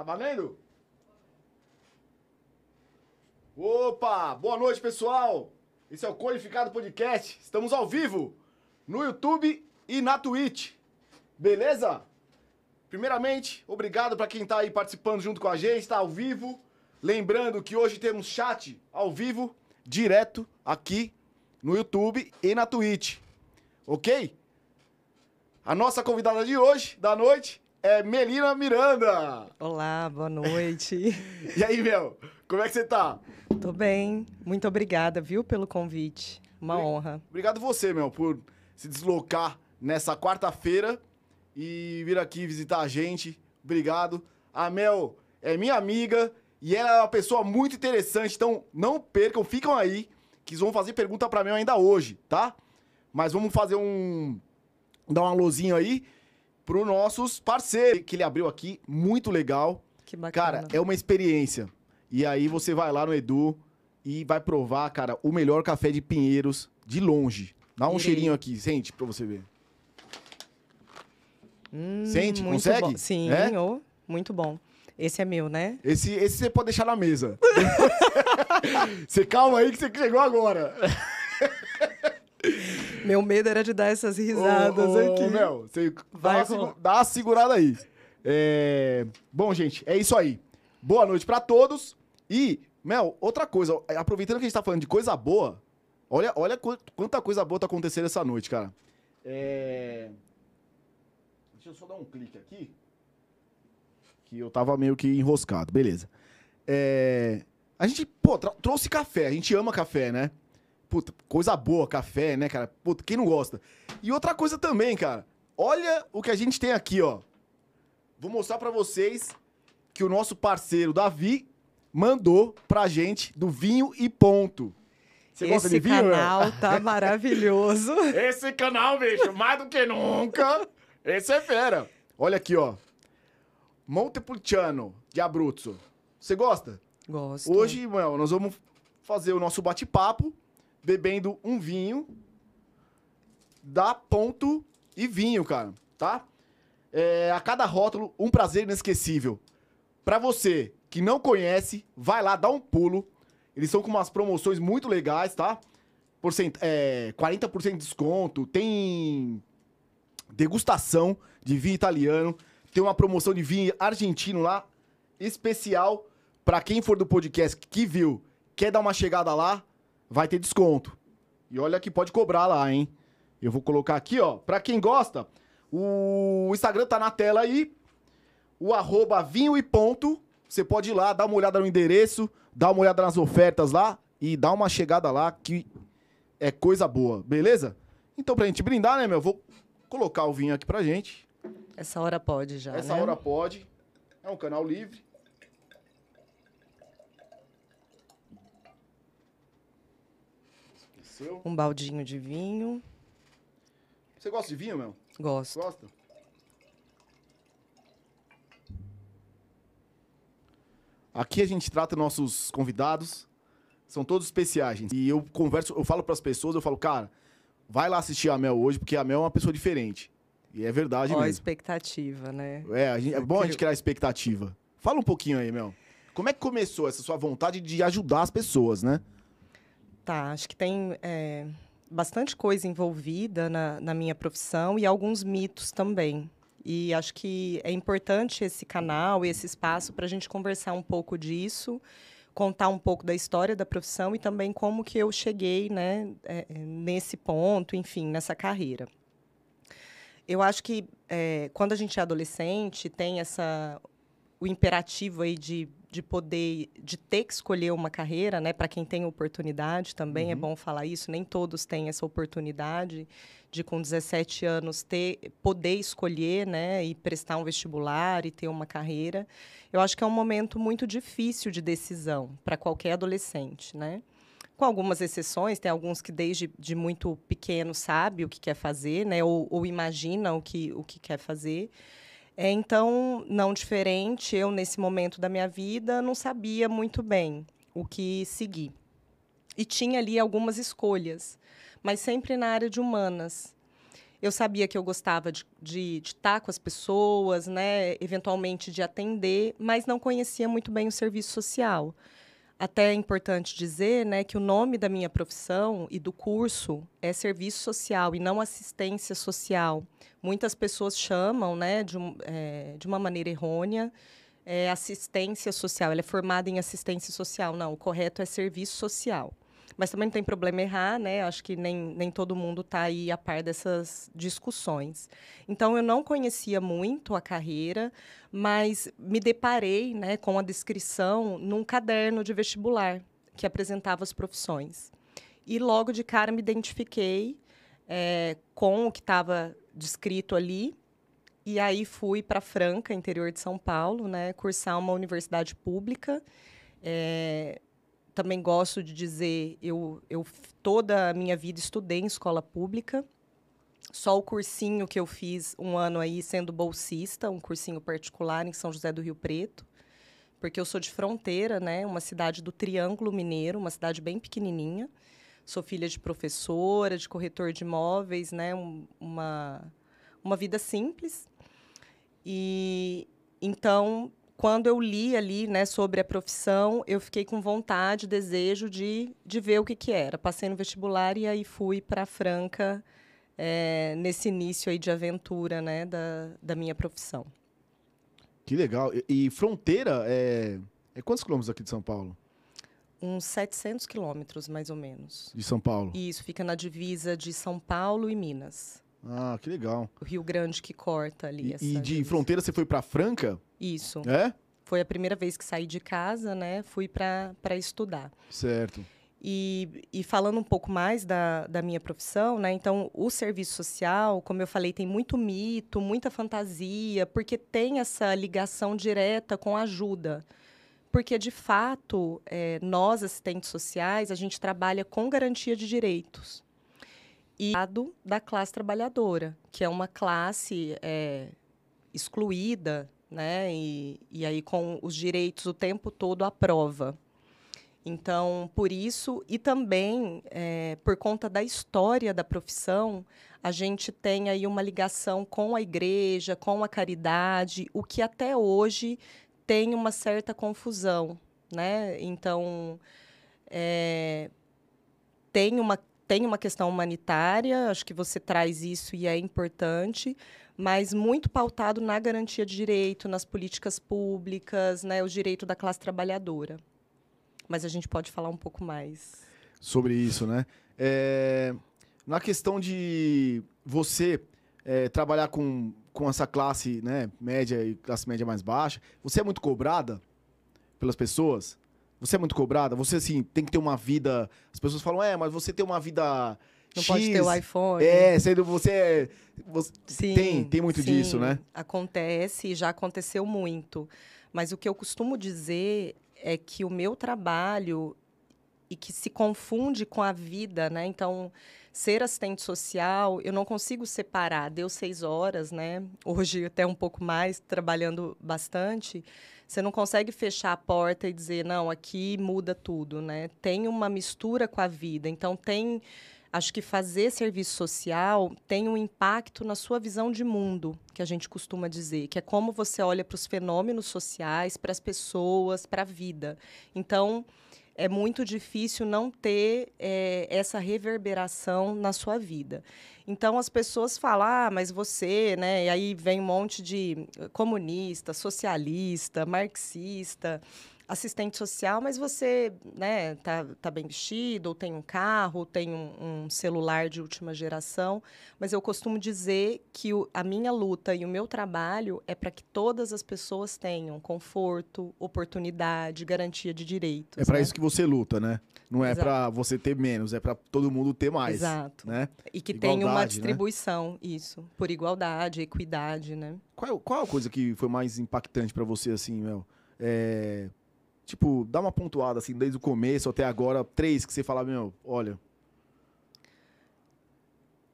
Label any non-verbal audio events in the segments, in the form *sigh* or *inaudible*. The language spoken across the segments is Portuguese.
Tá valendo? Opa! Boa noite, pessoal! Esse é o Qualificado Podcast. Estamos ao vivo no YouTube e na Twitch. Beleza? Primeiramente, obrigado para quem tá aí participando junto com a gente, tá ao vivo. Lembrando que hoje temos chat ao vivo, direto aqui no YouTube e na Twitch. Ok? A nossa convidada de hoje, da noite, é Melina Miranda. Olá, boa noite. *laughs* e aí, Mel? Como é que você tá? Tô bem. Muito obrigada, viu, pelo convite. Uma honra. Obrigado você, Mel, por se deslocar nessa quarta-feira e vir aqui visitar a gente. Obrigado. A Mel é minha amiga e ela é uma pessoa muito interessante, então não percam, ficam aí, que vão fazer pergunta pra Mel ainda hoje, tá? Mas vamos fazer um. dar um alôzinho aí pro nossos parceiros que ele abriu aqui, muito legal. Que bacana. Cara, é uma experiência. E aí você vai lá no Edu e vai provar, cara, o melhor café de Pinheiros de longe. Dá um Irei. cheirinho aqui, sente pra você ver. Hum, Sente? Consegue? bom. Sim, É? ô, muito bom. Esse é meu, né? Esse, esse você pode deixar na mesa. *laughs* você calma aí que você chegou agora. *laughs* Meu medo era de dar essas risadas Ô, ô, aqui. Mel, você dá Vai uma, segu- rolar. dá uma segurada aí. É, Bom, gente, é isso aí. Boa noite pra todos. E, Mel, outra coisa, aproveitando que a gente tá falando de coisa boa, olha, olha qu- quanta coisa boa tá acontecendo essa noite, cara. É... Deixa eu só dar um clique aqui. Que eu tava meio que enroscado, beleza. É... A gente, pô, trouxe café, a gente ama café, né? Puta, coisa boa, café, né, cara? Puta, quem não gosta? E outra coisa também, cara. Olha o que a gente tem aqui, ó. Vou mostrar pra vocês que o nosso parceiro Davi mandou pra gente do vinho e ponto. Você gosta Esse de vinho? né? canal tá *laughs* maravilhoso. Esse canal, bicho, mais do que nunca. Esse é fera. Olha aqui, ó. Montepulciano de Abruzzo. Você gosta? Gosto. Hoje, Mel, nós vamos fazer o nosso bate-papo bebendo um vinho da Ponto e Vinho, cara, tá? É, a cada rótulo, um prazer inesquecível. Pra você que não conhece, vai lá, dá um pulo. Eles estão com umas promoções muito legais, tá? Porcent é, 40% de desconto, tem degustação de vinho italiano, tem uma promoção de vinho argentino lá, especial Pra quem for do podcast que viu, quer dar uma chegada lá, vai ter desconto. E olha que pode cobrar lá, hein? Eu vou colocar aqui, ó. Pra quem gosta, o Instagram tá na tela aí. O arroba vinho e ponto. Você pode ir lá, dar uma olhada no endereço, dar uma olhada nas ofertas lá e dar uma chegada lá que é coisa boa, beleza? Então, pra gente brindar, né, meu? Vou colocar o vinho aqui pra gente. Essa hora pode já, Essa né? hora pode. É um canal livre. Esqueceu. Um baldinho de vinho. Você gosta de vinho, meu? Gosto. Gosta? Aqui a gente trata nossos convidados. São todos especiais, gente. E eu converso, eu falo pras pessoas, eu falo, cara, vai lá assistir a Mel hoje, porque a Mel é uma pessoa diferente. E é verdade Ó, a mesmo. expectativa, né? É, a gente- é bom a gente criar expectativa. Fala um pouquinho aí, Mel. Como é que começou essa sua vontade de ajudar as pessoas, né? Tá, acho que tem é, bastante coisa envolvida na, na minha profissão e alguns mitos também. E acho que é importante esse canal e esse espaço para a gente conversar um pouco disso, contar um pouco da história da profissão e também como que eu cheguei né, é, é, nesse ponto, enfim, nessa carreira. Eu acho que é, quando a gente é adolescente, tem essa o imperativo aí de, de poder, de ter que escolher uma carreira, né? Para quem tem oportunidade também, é bom falar isso, nem todos têm essa oportunidade de com 17 anos ter poder escolher, né, e prestar um vestibular e ter uma carreira. Eu acho que é um momento muito difícil de decisão para qualquer adolescente, né? Com algumas exceções, tem alguns que desde de muito pequeno sabe o que quer fazer, né, ou, ou imagina o que, o que quer fazer. É, então, não diferente, eu, nesse momento da minha vida, não sabia muito bem o que seguir. E tinha ali algumas escolhas, mas sempre na área de humanas. Eu sabia que eu gostava de, de, de estar com as pessoas, né? eventualmente de atender, mas não conhecia muito bem o serviço social. Até é importante dizer né, que o nome da minha profissão e do curso é serviço social e não assistência social. Muitas pessoas chamam né, de, um, é, de uma maneira errônea é, assistência social. Ela é formada em assistência social. Não, o correto é serviço social. Mas também não tem problema errar, né? Acho que nem, nem todo mundo está aí a par dessas discussões. Então, eu não conhecia muito a carreira, mas me deparei né, com a descrição num caderno de vestibular que apresentava as profissões. E logo de cara me identifiquei é, com o que estava descrito ali. E aí fui para Franca, interior de São Paulo, né, cursar uma universidade pública. É, também gosto de dizer, eu, eu toda a minha vida estudei em escola pública. Só o cursinho que eu fiz um ano aí sendo bolsista, um cursinho particular em São José do Rio Preto, porque eu sou de fronteira, né, uma cidade do Triângulo Mineiro, uma cidade bem pequenininha. Sou filha de professora, de corretor de imóveis, né, um, uma uma vida simples. E então quando eu li ali né, sobre a profissão, eu fiquei com vontade, desejo de, de ver o que, que era. Passei no vestibular e aí fui para Franca é, nesse início aí de aventura né, da, da minha profissão. Que legal. E, e fronteira é, é quantos quilômetros aqui de São Paulo? Uns 700 quilômetros, mais ou menos. De São Paulo? Isso, fica na divisa de São Paulo e Minas. Ah, que legal. O Rio Grande que corta ali. E, e de divisa. fronteira você foi para Franca? Isso. É? Foi a primeira vez que saí de casa, né? Fui para estudar. Certo. E, e, falando um pouco mais da, da minha profissão, né? Então, o serviço social, como eu falei, tem muito mito, muita fantasia, porque tem essa ligação direta com a ajuda. Porque, de fato, é, nós, assistentes sociais, a gente trabalha com garantia de direitos. E da classe trabalhadora, que é uma classe é, excluída né? E, e aí com os direitos o tempo todo à prova. Então, por isso, e também é, por conta da história da profissão, a gente tem aí uma ligação com a igreja, com a caridade, o que até hoje tem uma certa confusão. Né? Então, é, tem, uma, tem uma questão humanitária, acho que você traz isso e é importante, mas muito pautado na garantia de direito, nas políticas públicas, né, o direito da classe trabalhadora. Mas a gente pode falar um pouco mais sobre isso, né? É, na questão de você é, trabalhar com, com essa classe né, média e classe média mais baixa, você é muito cobrada pelas pessoas? Você é muito cobrada? Você, assim, tem que ter uma vida... As pessoas falam, é, mas você tem uma vida não X, pode ter o iPhone. É, sendo você, você sim, tem, tem muito sim, disso, né? Acontece, já aconteceu muito. Mas o que eu costumo dizer é que o meu trabalho e que se confunde com a vida, né? Então, ser assistente social, eu não consigo separar. Deu seis horas, né? Hoje até um pouco mais, trabalhando bastante. Você não consegue fechar a porta e dizer, não, aqui muda tudo, né? Tem uma mistura com a vida. Então, tem Acho que fazer serviço social tem um impacto na sua visão de mundo, que a gente costuma dizer, que é como você olha para os fenômenos sociais, para as pessoas, para a vida. Então, é muito difícil não ter é, essa reverberação na sua vida. Então as pessoas falam, ah, mas você, né? E aí vem um monte de comunista, socialista, marxista assistente social, mas você né, tá, tá bem vestido, ou tem um carro, ou tem um, um celular de última geração. Mas eu costumo dizer que o, a minha luta e o meu trabalho é para que todas as pessoas tenham conforto, oportunidade, garantia de direitos. É para né? isso que você luta, né? Não é para você ter menos, é para todo mundo ter mais. Exato. Né? E que tenha uma né? distribuição, né? isso, por igualdade, equidade, né? Qual, qual a coisa que foi mais impactante para você, assim, Mel? É, Tipo, dá uma pontuada, assim, desde o começo até agora, três que você fala, meu, olha.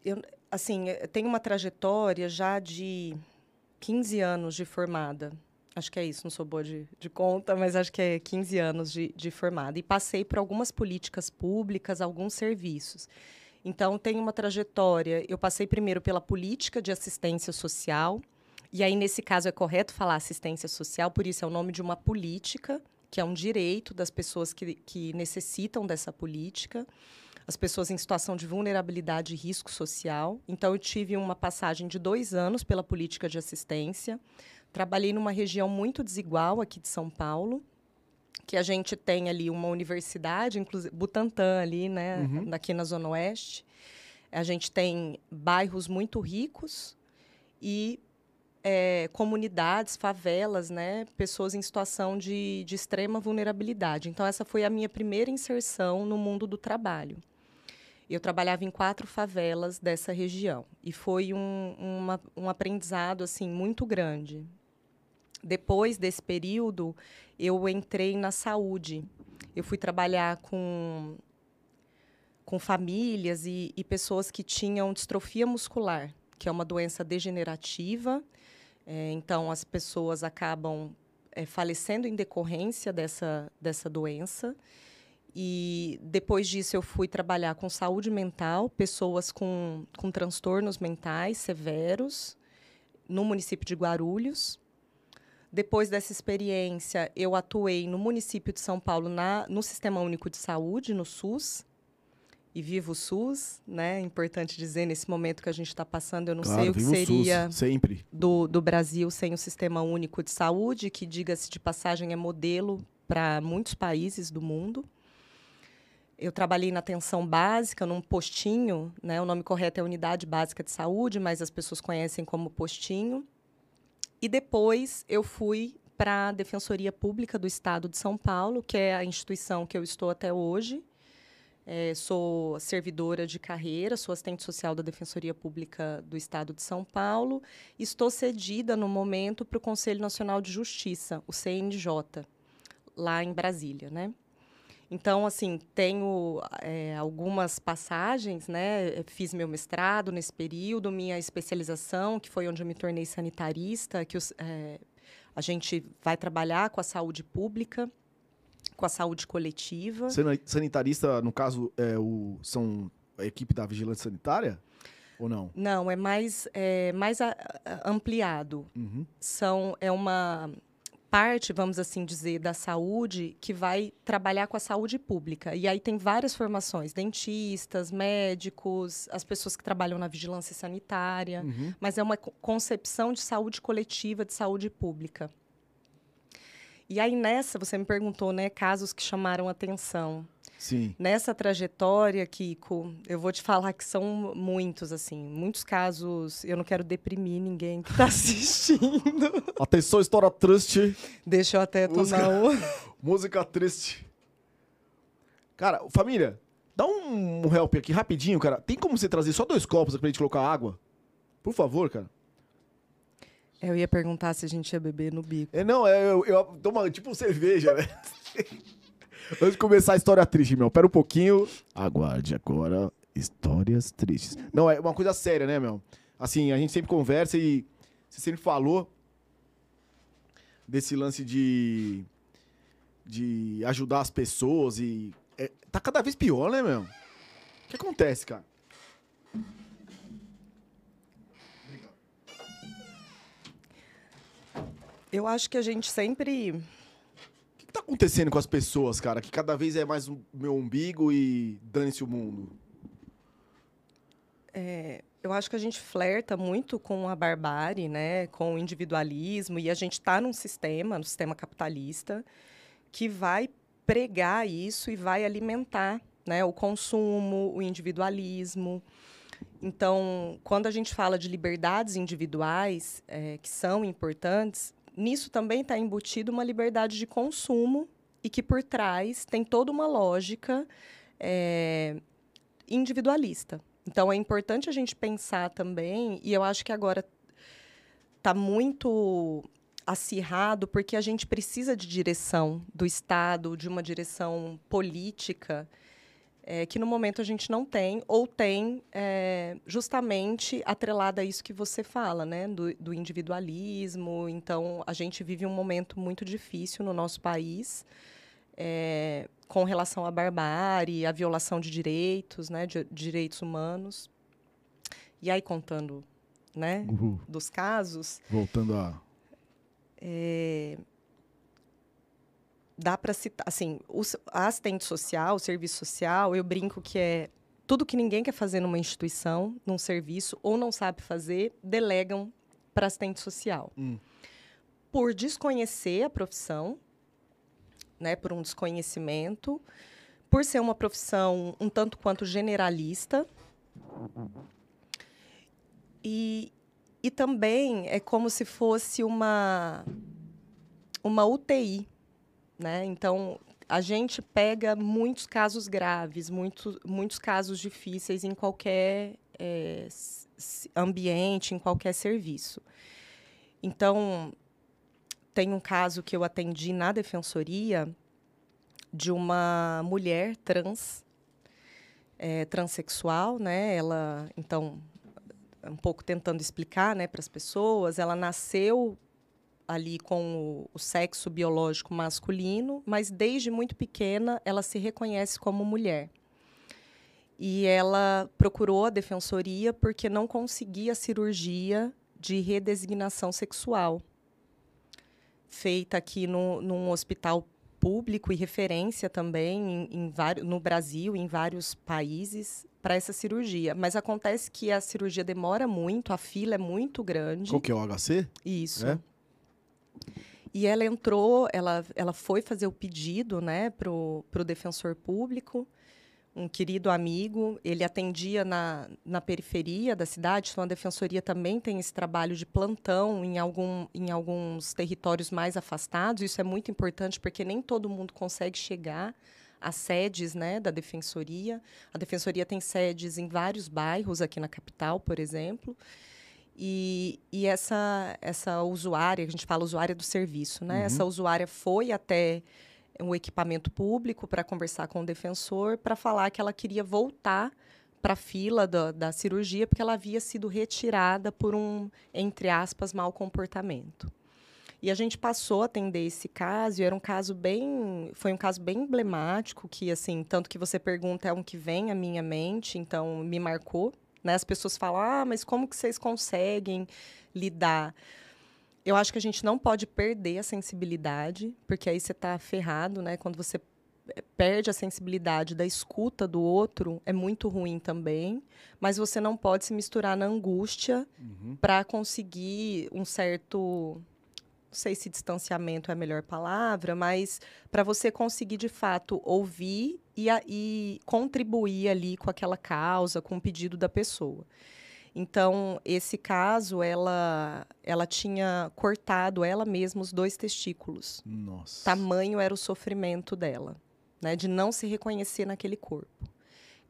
Eu, assim, eu tenho uma trajetória já de 15 anos de formada. Acho que é isso, não sou boa de, de conta, mas acho que é 15 anos de, de formada. E passei por algumas políticas públicas, alguns serviços. Então, tem uma trajetória. Eu passei primeiro pela política de assistência social, e aí, nesse caso, é correto falar assistência social, por isso é o nome de uma política, que é um direito das pessoas que, que necessitam dessa política, as pessoas em situação de vulnerabilidade e risco social. Então, eu tive uma passagem de dois anos pela política de assistência. Trabalhei numa região muito desigual aqui de São Paulo, que a gente tem ali uma universidade, inclusive Butantã ali, né, uhum. aqui na Zona Oeste. A gente tem bairros muito ricos e é, comunidades, favelas, né, pessoas em situação de, de extrema vulnerabilidade. Então, essa foi a minha primeira inserção no mundo do trabalho. Eu trabalhava em quatro favelas dessa região e foi um, uma, um aprendizado assim muito grande. Depois desse período, eu entrei na saúde. Eu fui trabalhar com, com famílias e, e pessoas que tinham distrofia muscular, que é uma doença degenerativa é, então, as pessoas acabam é, falecendo em decorrência dessa, dessa doença. E depois disso, eu fui trabalhar com saúde mental, pessoas com, com transtornos mentais severos, no município de Guarulhos. Depois dessa experiência, eu atuei no município de São Paulo, na, no Sistema Único de Saúde, no SUS, e viva o SUS, né? Importante dizer nesse momento que a gente está passando, eu não claro, sei o que seria o sempre do, do Brasil sem o Sistema Único de Saúde, que diga-se de passagem é modelo para muitos países do mundo. Eu trabalhei na atenção básica, num postinho, né? O nome correto é Unidade Básica de Saúde, mas as pessoas conhecem como postinho. E depois eu fui para a Defensoria Pública do Estado de São Paulo, que é a instituição que eu estou até hoje é, sou servidora de carreira, sou assistente social da Defensoria Pública do Estado de São Paulo. Estou cedida no momento para o Conselho Nacional de Justiça, o CNJ, lá em Brasília, né? Então, assim, tenho é, algumas passagens, né? Fiz meu mestrado nesse período, minha especialização, que foi onde eu me tornei sanitarista, que os, é, a gente vai trabalhar com a saúde pública com a saúde coletiva. Sanitarista, no caso, é o, são a equipe da vigilância sanitária? Ou não? Não, é mais, é, mais a, a, ampliado. Uhum. São, é uma parte, vamos assim dizer, da saúde que vai trabalhar com a saúde pública. E aí tem várias formações: dentistas, médicos, as pessoas que trabalham na vigilância sanitária. Uhum. Mas é uma concepção de saúde coletiva, de saúde pública. E aí nessa, você me perguntou, né, casos que chamaram atenção. Sim. Nessa trajetória, Kiko, eu vou te falar que são muitos, assim, muitos casos. Eu não quero deprimir ninguém que está *laughs* assistindo. Atenção, história triste. Deixa eu até Música... tomar *laughs* o. Música triste. Cara, família, dá um help aqui rapidinho, cara. Tem como você trazer só dois copos aqui pra gente colocar água? Por favor, cara. Eu ia perguntar se a gente ia beber no bico. É, não, é, eu, eu tomo tipo cerveja, né? *laughs* Antes de começar a história triste, meu, pera um pouquinho. Aguarde agora histórias tristes. Não, é uma coisa séria, né, meu? Assim, a gente sempre conversa e você sempre falou desse lance de de ajudar as pessoas e é, tá cada vez pior, né, meu? O que acontece, cara? Eu acho que a gente sempre. O que, está acontecendo com as pessoas, cara? Que cada vez é mais o meu umbigo e dane-se o mundo. É, eu acho que a gente flerta muito com a barbárie, né? com o individualismo, e a gente está num sistema, no sistema capitalista, que vai pregar isso e vai alimentar né? o consumo, o individualismo. Então, quando a gente fala de liberdades individuais, é, que são importantes, nisso também está embutido uma liberdade de consumo e que por trás tem toda uma lógica é, individualista. Então é importante a gente pensar também, e eu acho que agora está muito acirrado porque a gente precisa de direção do Estado, de uma direção política é, que no momento a gente não tem, ou tem é, justamente atrelada a isso que você fala, né, do, do, individualismo. Então, a gente vive um momento muito difícil no nosso país. é, com relação à barbárie, à violação de direitos, né, de, de direitos humanos. E aí, contando né, Uhul. dos casos, Voltando a. dá para citar, assim, o, a assistente social, o serviço social, eu brinco que é tudo que ninguém quer fazer numa instituição, num serviço, ou não sabe fazer, delegam para assistente social. Hum. Por desconhecer a profissão, né, por um desconhecimento, por ser uma profissão um tanto quanto generalista. E, e também é como se fosse uma, uma UTI, né? Então, a gente pega muitos casos graves, muitos, muitos casos difíceis em qualquer s- ambiente, em qualquer serviço. Então, tem um caso que eu atendi na defensoria de uma mulher trans, eh, transexual, né? Ela, então, um pouco tentando explicar, né, para as pessoas, ela nasceu ali com o, sexo biológico masculino, mas desde muito pequena ela se reconhece como mulher. E ela procurou a defensoria porque não conseguia a cirurgia de redesignação sexual, feita aqui no, num hospital público e referência também em, em no Brasil, em vários países, para essa cirurgia. Mas acontece que a cirurgia demora muito, a fila é muito grande. Qual que é o HC? Isso. É? E ela entrou, ela, ela foi fazer o pedido né, para o defensor público, um querido amigo. Ele atendia na, na periferia da cidade, então a defensoria também tem esse trabalho de plantão em, algum, em alguns territórios mais afastados. Isso é muito importante porque nem todo mundo consegue chegar às sedes né, da defensoria. A defensoria tem sedes em vários bairros aqui na capital, por exemplo. E, e essa, essa usuária, a gente fala usuária do serviço, né? Uhum. Essa usuária foi até um equipamento público para conversar com o defensor, para falar que ela queria voltar para a fila da, da cirurgia, porque ela havia sido retirada por um, entre aspas, mau comportamento. E a gente passou a atender esse caso, e era um caso bem. Foi um caso bem emblemático, que, assim, tanto que você pergunta é um que vem à minha mente, então me marcou. Né? As pessoas falam, ah, mas como que vocês conseguem lidar? Eu acho que a gente não pode perder a sensibilidade, porque aí você está ferrado, né? Quando você eh, perde a sensibilidade da escuta do outro, é muito ruim também. Mas você não pode se misturar na angústia Uhum. para conseguir um certo sei se distanciamento é a melhor palavra, mas para você conseguir de fato ouvir e, a- e contribuir ali com aquela causa, com o pedido da pessoa. Então, esse caso, ela, ela tinha cortado ela mesma os dois testículos. Nossa. Tamanho era o sofrimento dela, né, de não se reconhecer naquele corpo.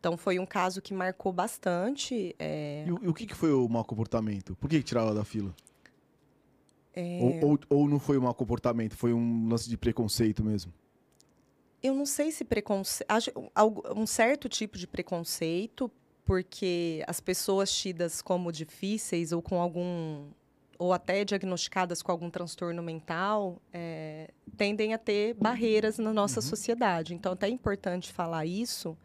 Então, foi um caso que marcou bastante. é, E, o- e o que, que foi o mau comportamento? Por que, que tiraram ela da fila? É, Ou, ou, ou não foi um mau comportamento, foi um lance de preconceito mesmo? Eu não sei se preconceito. Um certo tipo de preconceito, porque as pessoas tidas como difíceis ou com algum. ou até diagnosticadas com algum transtorno mental, eh, tendem a ter barreiras na nossa sociedade. Então, até é importante falar isso,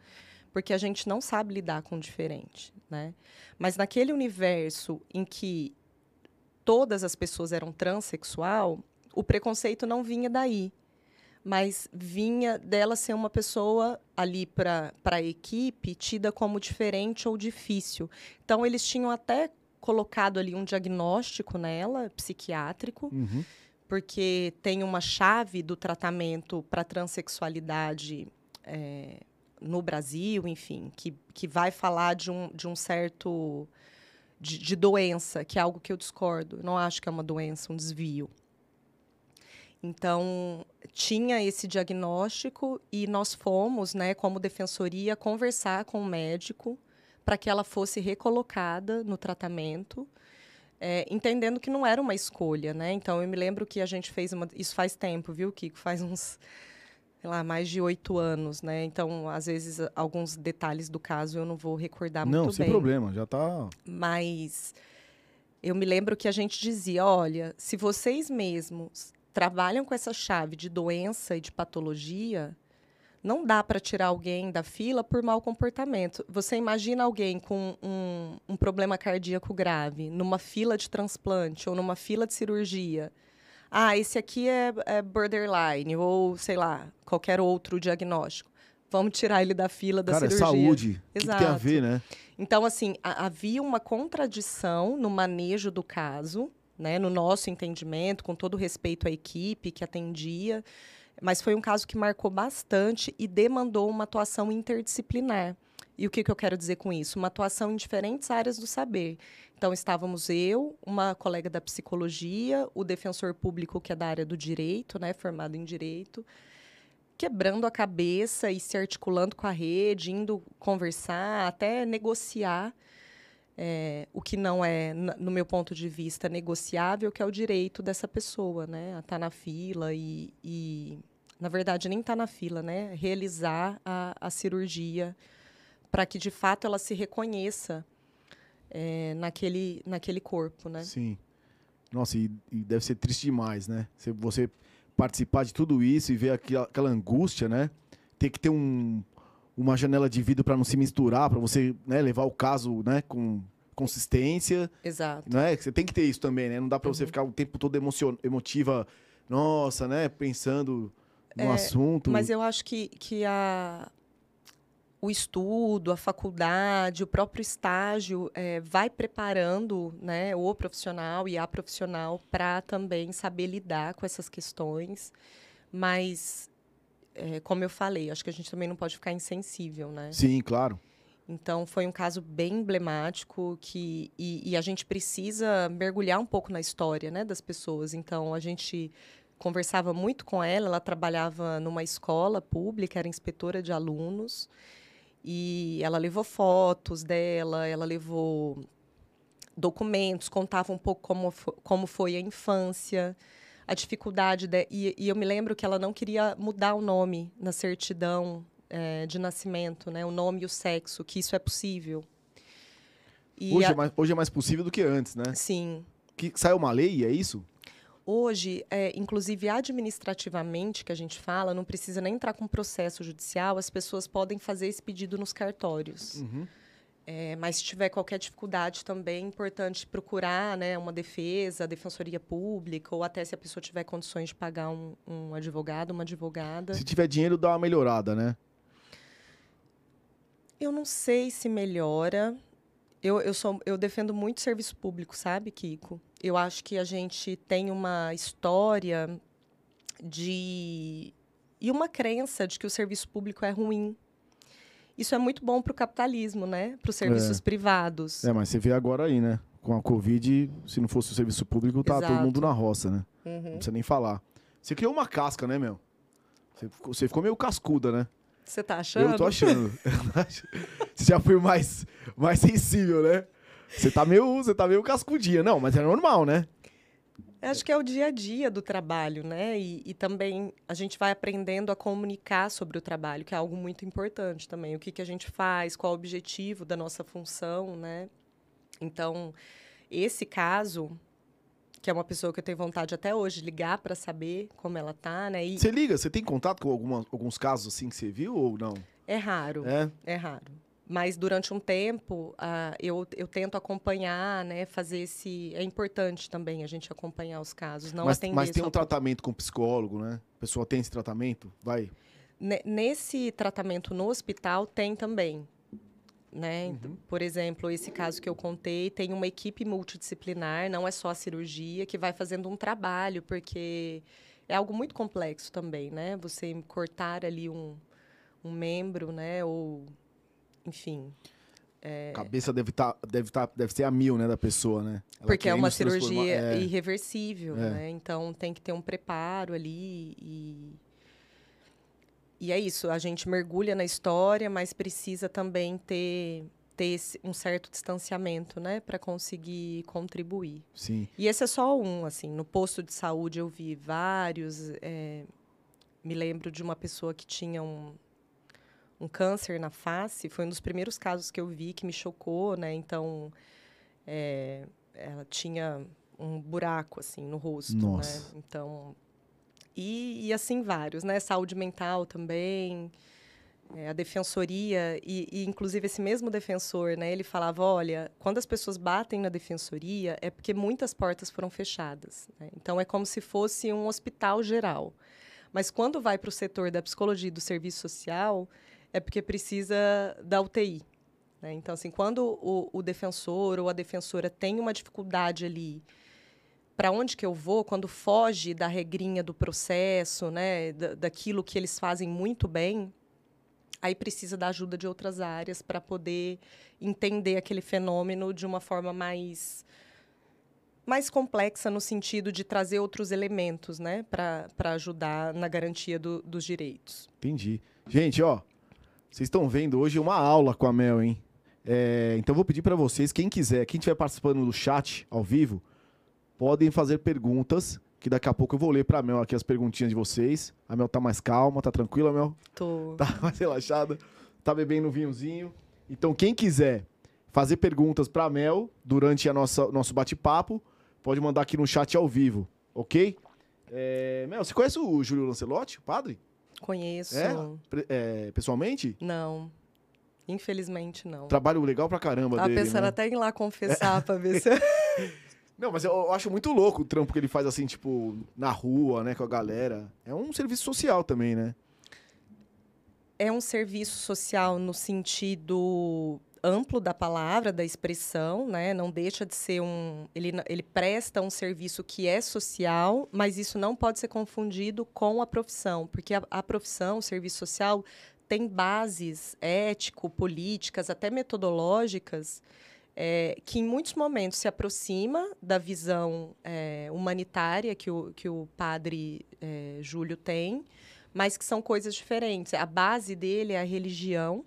porque a gente não sabe lidar com o diferente. Né? Mas naquele universo em que todas as pessoas eram transexual, o preconceito não vinha daí mas vinha dela ser uma pessoa ali para a equipe tida como diferente ou difícil. Então, eles tinham até colocado ali um diagnóstico nela, psiquiátrico, Uhum. porque tem uma chave do tratamento para transexualidade é, no Brasil, enfim, que, que vai falar de um, de um certo. De, de doença, que é algo que eu discordo. Não acho que é uma doença, um desvio. Então, tinha esse diagnóstico e nós fomos, né, como defensoria, conversar com o médico para que ela fosse recolocada no tratamento, é, entendendo que não era uma escolha, né? Então, eu me lembro que a gente fez uma... Isso faz tempo, viu, Kiko? Faz uns, lá, mais de oito anos, né? Então, às vezes, alguns detalhes do caso eu não vou recordar não, muito sem bem problema, já tá. mas eu me lembro que a gente dizia, olha, se vocês mesmos trabalham com essa chave de doença e de patologia, não dá para tirar alguém da fila por mau comportamento. Você imagina alguém com um, um, problema cardíaco grave numa fila de transplante ou numa fila de cirurgia. Ah, esse aqui é, é borderline, ou sei lá, qualquer outro diagnóstico. Vamos tirar ele da fila da Cara, cirurgia. Cara, é saúde. Exato. Que, que tem a ver, né? Então, assim, a, havia uma contradição no manejo do caso, né, no nosso entendimento, com todo respeito à equipe que atendia, mas foi um caso que marcou bastante e demandou uma atuação interdisciplinar. E o que, que eu quero dizer com isso? Uma atuação em diferentes áreas do saber. Então, estávamos eu, uma colega da psicologia, o defensor público, que é da área do direito, né, formado em direito, quebrando a cabeça e se articulando com a rede, indo conversar, até negociar é, o que não é, no meu ponto de vista, negociável, que é o direito dessa pessoa, né? A estar tá na fila e, e, na verdade, nem estar tá na fila, né? Realizar a, a cirurgia para que, de fato, ela se reconheça é, naquele, naquele corpo, né? Sim. Nossa, e, e, deve ser triste demais, né? Você participar de tudo isso e ver aquela, aquela angústia, né? Ter que ter um, uma janela de vidro para não se misturar, para você né, levar o caso né, com consistência. Exato. Né? Você tem que ter isso também, né? Não dá para uhum. você ficar o tempo todo emocion... emotiva, nossa, né? Pensando no é, assunto. Mas eu acho que, que a, o estudo, a faculdade, o próprio estágio é, vai preparando né, o profissional e a profissional para também saber lidar com essas questões. Mas, é, como eu falei, acho que a gente também não pode ficar insensível, né? Sim, claro. Então, foi um caso bem emblemático que, e, e, a gente precisa mergulhar um pouco na história né, das pessoas. Então, a gente conversava muito com ela, ela trabalhava numa escola pública, era inspetora de alunos, e ela levou fotos dela, ela levou documentos, contava um pouco como, como foi a infância, a dificuldade. De, e, e eu me lembro que ela não queria mudar o nome na certidão é, de nascimento, né? O nome e o sexo, que isso é possível. E hoje, a... é mais, hoje é mais possível do que antes, né? Sim. Que saiu uma lei, é isso? Hoje, é, inclusive administrativamente, que a gente fala, não precisa nem entrar com processo judicial, as pessoas podem fazer esse pedido nos cartórios. Uhum. É, mas se tiver qualquer dificuldade também é importante procurar né, uma defesa, defensoria pública, ou até se a pessoa tiver condições de pagar um, um advogado, uma advogada. Se tiver dinheiro, dá uma melhorada, né? Eu não sei se melhora. Eu, eu, sou, eu defendo muito serviço público, sabe, Kiko? Eu acho que a gente tem uma história de. e uma crença de que o serviço público é ruim. Isso é muito bom para o capitalismo, né? Para os serviços é. privados. É, mas você vê agora aí, né? Com a Covid, se não fosse o serviço público, tá Exato. todo mundo na roça, né? Uhum. Não precisa nem falar. Você criou uma casca, né, meu? Você ficou, você ficou meio cascuda, né? Você tá achando? Eu tô achando. *laughs* *laughs* já foi mais, mais sensível, né? Você tá meio, você tá meio cascudinha. Não, mas é normal, né? Acho que é o dia a dia do trabalho, né? E, e, também a gente vai aprendendo a comunicar sobre o trabalho, que é algo muito importante também. O que, que a gente faz, qual o objetivo da nossa função, né? Então, esse caso, que é uma pessoa que eu tenho vontade até hoje de ligar para saber como ela tá, né? E... Você liga? Você tem contato com alguma, alguns casos assim que você viu ou não? É raro. É? É raro. Mas durante um tempo uh, eu, eu tento acompanhar, né? Fazer esse. É importante também a gente acompanhar os casos, não mas, atender. Mas tem um tratamento com psicólogo, né? A pessoa tem esse tratamento? Vai. Nesse tratamento no hospital tem também né? Uhum. Por exemplo, esse caso que eu contei tem uma equipe multidisciplinar, não é só a cirurgia, que vai fazendo um trabalho, porque é algo muito complexo também, né? Você cortar ali um, um membro, né? Ou, enfim... É... Cabeça deve, tá, deve, tá, deve ser a mil, né, da pessoa, né? Ela porque é uma cirurgia é... irreversível, é. né? Então, tem que ter um preparo ali e e é isso, a gente mergulha na história, mas precisa também ter, ter esse, um certo distanciamento, né, para conseguir contribuir. Sim. E esse é só um, assim. No posto de saúde eu vi vários. É, me lembro de uma pessoa que tinha um, um câncer na face. Foi um dos primeiros casos que eu vi que me chocou, né? Então, é, ela tinha um buraco assim no rosto, né? Nossa. né? Então E, e assim vários, né? Saúde mental também, é, a defensoria e, e, inclusive esse mesmo defensor, né? Ele falava, olha, quando as pessoas batem na defensoria é porque muitas portas foram fechadas. Né? Então é como se fosse um hospital geral. Mas quando vai para o setor da psicologia e do serviço social é porque precisa da UTI. Né? Então assim, quando o, o defensor ou a defensora tem uma dificuldade ali para onde que eu vou quando foge da regrinha do processo, né, da, daquilo que eles fazem muito bem, aí precisa da ajuda de outras áreas para poder entender aquele fenômeno de uma forma mais mais complexa no sentido de trazer outros elementos, né, para ajudar na garantia do, dos direitos. Entendi. Gente, ó, vocês estão vendo hoje uma aula com a Mel, hein? É, então vou pedir para vocês, quem quiser, quem estiver participando do chat ao vivo, podem fazer perguntas, que daqui a pouco eu vou ler pra Mel aqui as perguntinhas de vocês. A Mel tá mais calma, tá tranquila, Mel? Tô. *laughs* Tá mais relaxada, tá bebendo um vinhozinho. Então, quem quiser fazer perguntas pra Mel durante a nossa nosso bate-papo, pode mandar aqui no chat ao vivo, ok? É, Mel, você conhece o Júlio Lancelotti, o padre? Conheço. É? é pessoalmente? Não. Infelizmente, não. Trabalho legal pra caramba Tava dele, pensando né? até em ir lá confessar é. pra ver se... *laughs* Não, mas eu, eu, acho muito louco o trampo que ele faz assim, tipo, na rua, né, com a galera. É um serviço social também, né? É um serviço social no sentido amplo da palavra, da expressão, né? Não deixa de ser um. Ele, ele presta um serviço que é social, mas isso não pode ser confundido com a profissão, porque a, a profissão, o serviço social, tem bases ético-políticas, até metodológicas é, que em muitos momentos se aproxima da visão é, humanitária que o, que o padre é, Júlio tem, mas que são coisas diferentes. A base dele é a religião,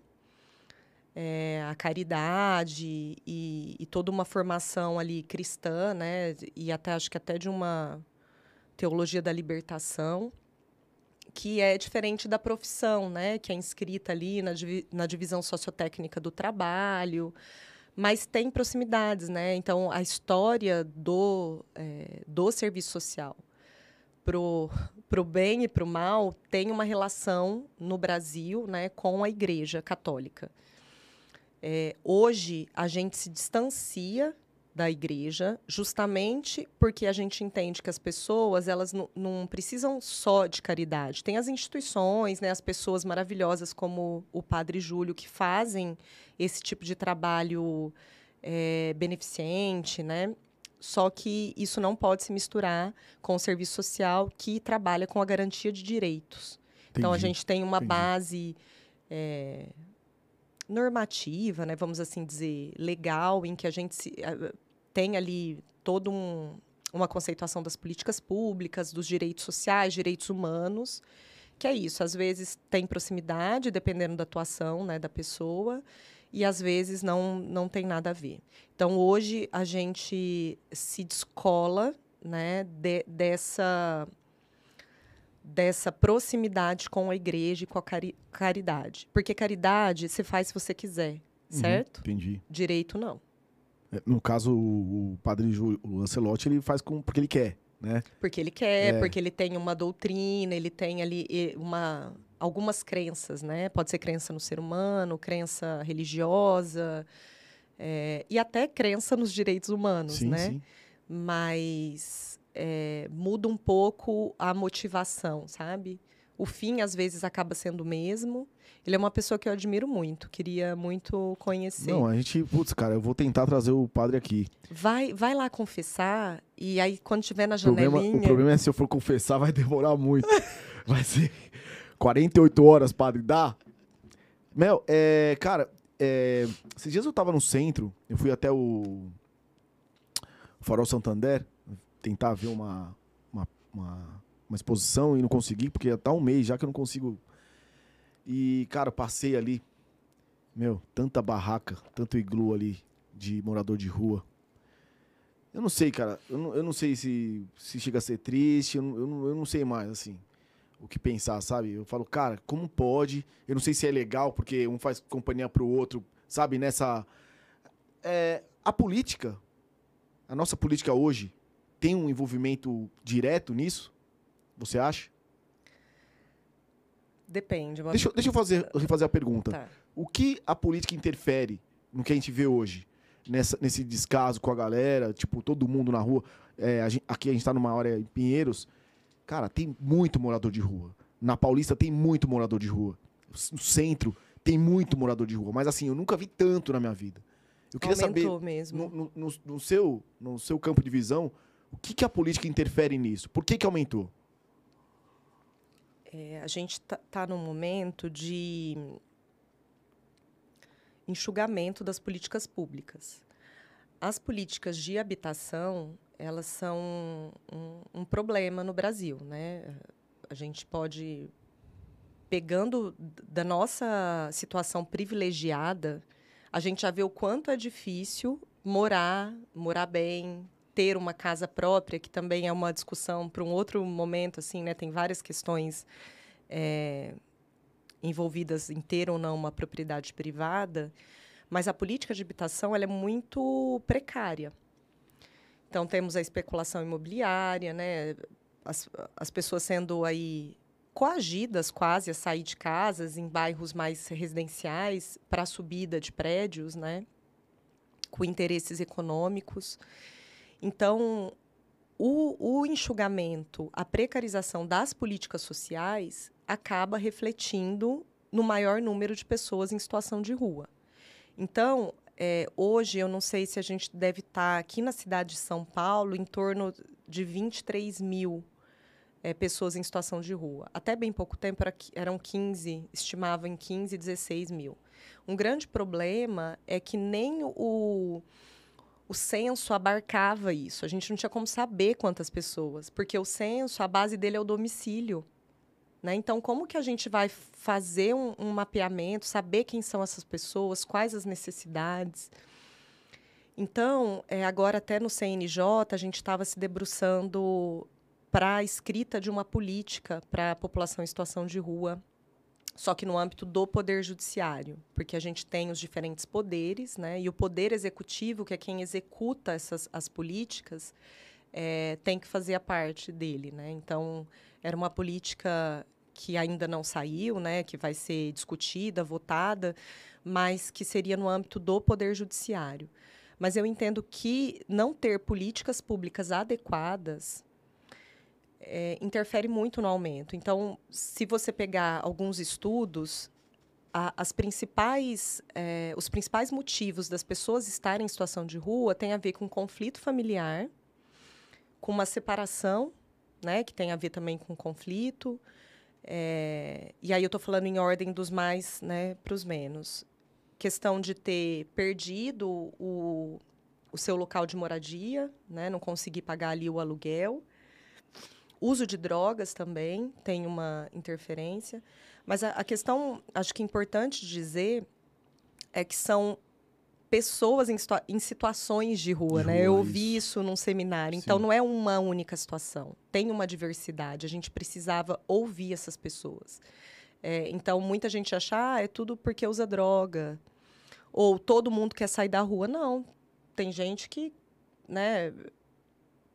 é, a caridade e, e, toda uma formação ali cristã, né? E até acho que até de uma teologia da libertação que é diferente da profissão, né? Que é inscrita ali na, na divisão sociotécnica do trabalho, mas tem proximidades, né? Então, a história do, é, do serviço social pro pro bem e pro mal tem uma relação no Brasil, né, com a Igreja Católica. É, hoje a gente se distancia da igreja, justamente porque a gente entende que as pessoas elas não precisam só de caridade. Tem as instituições, né, as pessoas maravilhosas como o Padre Júlio que fazem esse tipo de trabalho é, beneficente, né? Só que isso não pode se misturar com o serviço social que trabalha com a garantia de direitos. Entendi. Então a gente tem uma Entendi. base é, normativa, né, vamos assim dizer, legal, em que a gente se, tem ali todo um, uma conceituação das políticas públicas, dos direitos sociais, direitos humanos, que é isso. Às vezes tem proximidade, dependendo da atuação né, da pessoa, e às vezes não, não tem nada a ver. Então, hoje, a gente se descola né, de, dessa, dessa proximidade com a igreja e com a cari caridade. Porque caridade você faz se você quiser, uhum, certo? Uhum, entendi. Direito, não. É, no caso, o, padre Ju, o Lancelotti, ele faz com, porque ele quer, né? Porque ele quer, é. porque ele tem uma doutrina, ele tem ali uma, algumas crenças, né? Pode ser crença no ser humano, crença religiosa, é, e até crença nos direitos humanos, sim, né? Sim. Mas é, muda um pouco a motivação, sabe? O fim, às vezes, acaba sendo o mesmo, ele é uma pessoa que eu admiro muito, queria muito conhecer. Não, a gente, putz, cara, eu vou tentar trazer o padre aqui. Vai, vai lá confessar e aí quando tiver na janelinha. O problema, o problema é se eu for confessar vai demorar muito. *laughs* vai ser 48 horas, padre, dá? Mel, é, cara, é, esses dias eu tava no centro, eu fui até o Farol Santander tentar ver uma, uma, uma, uma exposição e não consegui, porque tá um mês já que eu não consigo e, cara, passei ali. Meu, tanta barraca, tanto iglu ali de morador de rua. Eu não sei, cara. Eu não, eu não sei se, se chega a ser triste. Eu não, eu, não, eu não sei mais, assim, o que pensar, sabe? Eu falo, cara, como pode? Eu não sei se é legal, porque um faz companhia pro outro, sabe? Nessa. É, a política, a nossa política hoje, tem um envolvimento direto nisso? Você acha? Depende. uma- Deixa, eu- deixa eu fazer, refazer a pergunta. Tá. O que a política interfere no que a gente vê hoje? Nessa, nesse descaso com a galera, tipo, todo mundo na rua. É, a gen- aqui a gente tá numa área em Pinheiros. Cara, tem muito morador de rua. Na Paulista tem muito morador de rua. No centro tem muito morador de rua. Mas assim, eu nunca vi tanto na minha vida. Eu queria Aumentou saber, mesmo. no- no- no seu, no seu campo de visão, o que, que a política interfere nisso? Por que, que aumentou? É, a gente está num momento de enxugamento das políticas públicas. As políticas de habitação, elas são um, um problema no Brasil, né? A gente pode, pegando da nossa situação privilegiada, a gente já vê o quanto é difícil morar, morar bem, ter uma casa própria, que também é uma discussão para um outro momento, assim, né? Tem várias questões é, envolvidas em ter ou não uma propriedade privada, mas a política de habitação ela é muito precária. Então temos a especulação imobiliária, né? As, as pessoas sendo aí coagidas quase a sair de casas em bairros mais residenciais para subida de prédios, né? Com interesses econômicos. Então, o, o enxugamento, a precarização das políticas sociais acaba refletindo no maior número de pessoas em situação de rua. Então, é, hoje, eu não sei se a gente deve estar aqui na cidade de São Paulo em torno de 23 mil é, pessoas em situação de rua. Até bem pouco tempo era, eram 15, estimavam em 15, 16 mil. Um grande problema é que nem o, o censo abarcava isso. A gente não tinha como saber quantas pessoas, porque o censo, a base dele é o domicílio. Né? Então, como que a gente vai fazer um, um mapeamento, saber quem são essas pessoas, quais as necessidades? Então, é, agora até no CNJ, a gente estava se debruçando para a escrita de uma política para a população em situação de rua, só que no âmbito do Poder Judiciário, porque a gente tem os diferentes poderes, né? e o Poder Executivo, que é quem executa essas, as políticas, é, tem que fazer a parte dele. Né? Então, era uma política que ainda não saiu, né? que vai ser discutida, votada, mas que seria no âmbito do Poder Judiciário. Mas eu entendo que não ter políticas públicas adequadas é, interfere muito no aumento. Então, se você pegar alguns estudos, a, as principais, é, os principais motivos das pessoas estarem em situação de rua têm a ver com conflito familiar, com uma separação, né, que tem a ver também com conflito. é, e aí eu estou falando em ordem dos mais né, para os menos. Questão de ter perdido o, o seu local de moradia, né, não conseguir pagar ali o aluguel. Uso de drogas também tem uma interferência. Mas a, a questão, acho que é importante dizer, é que são pessoas em, em situações de rua, De né? rua, Eu ouvi isso num seminário. Então, Sim. não é uma única situação. Tem uma diversidade. A gente precisava ouvir essas pessoas. É, então, muita gente acha, ah, é tudo porque usa droga. Ou todo mundo quer sair da rua. Não. Tem gente que, né,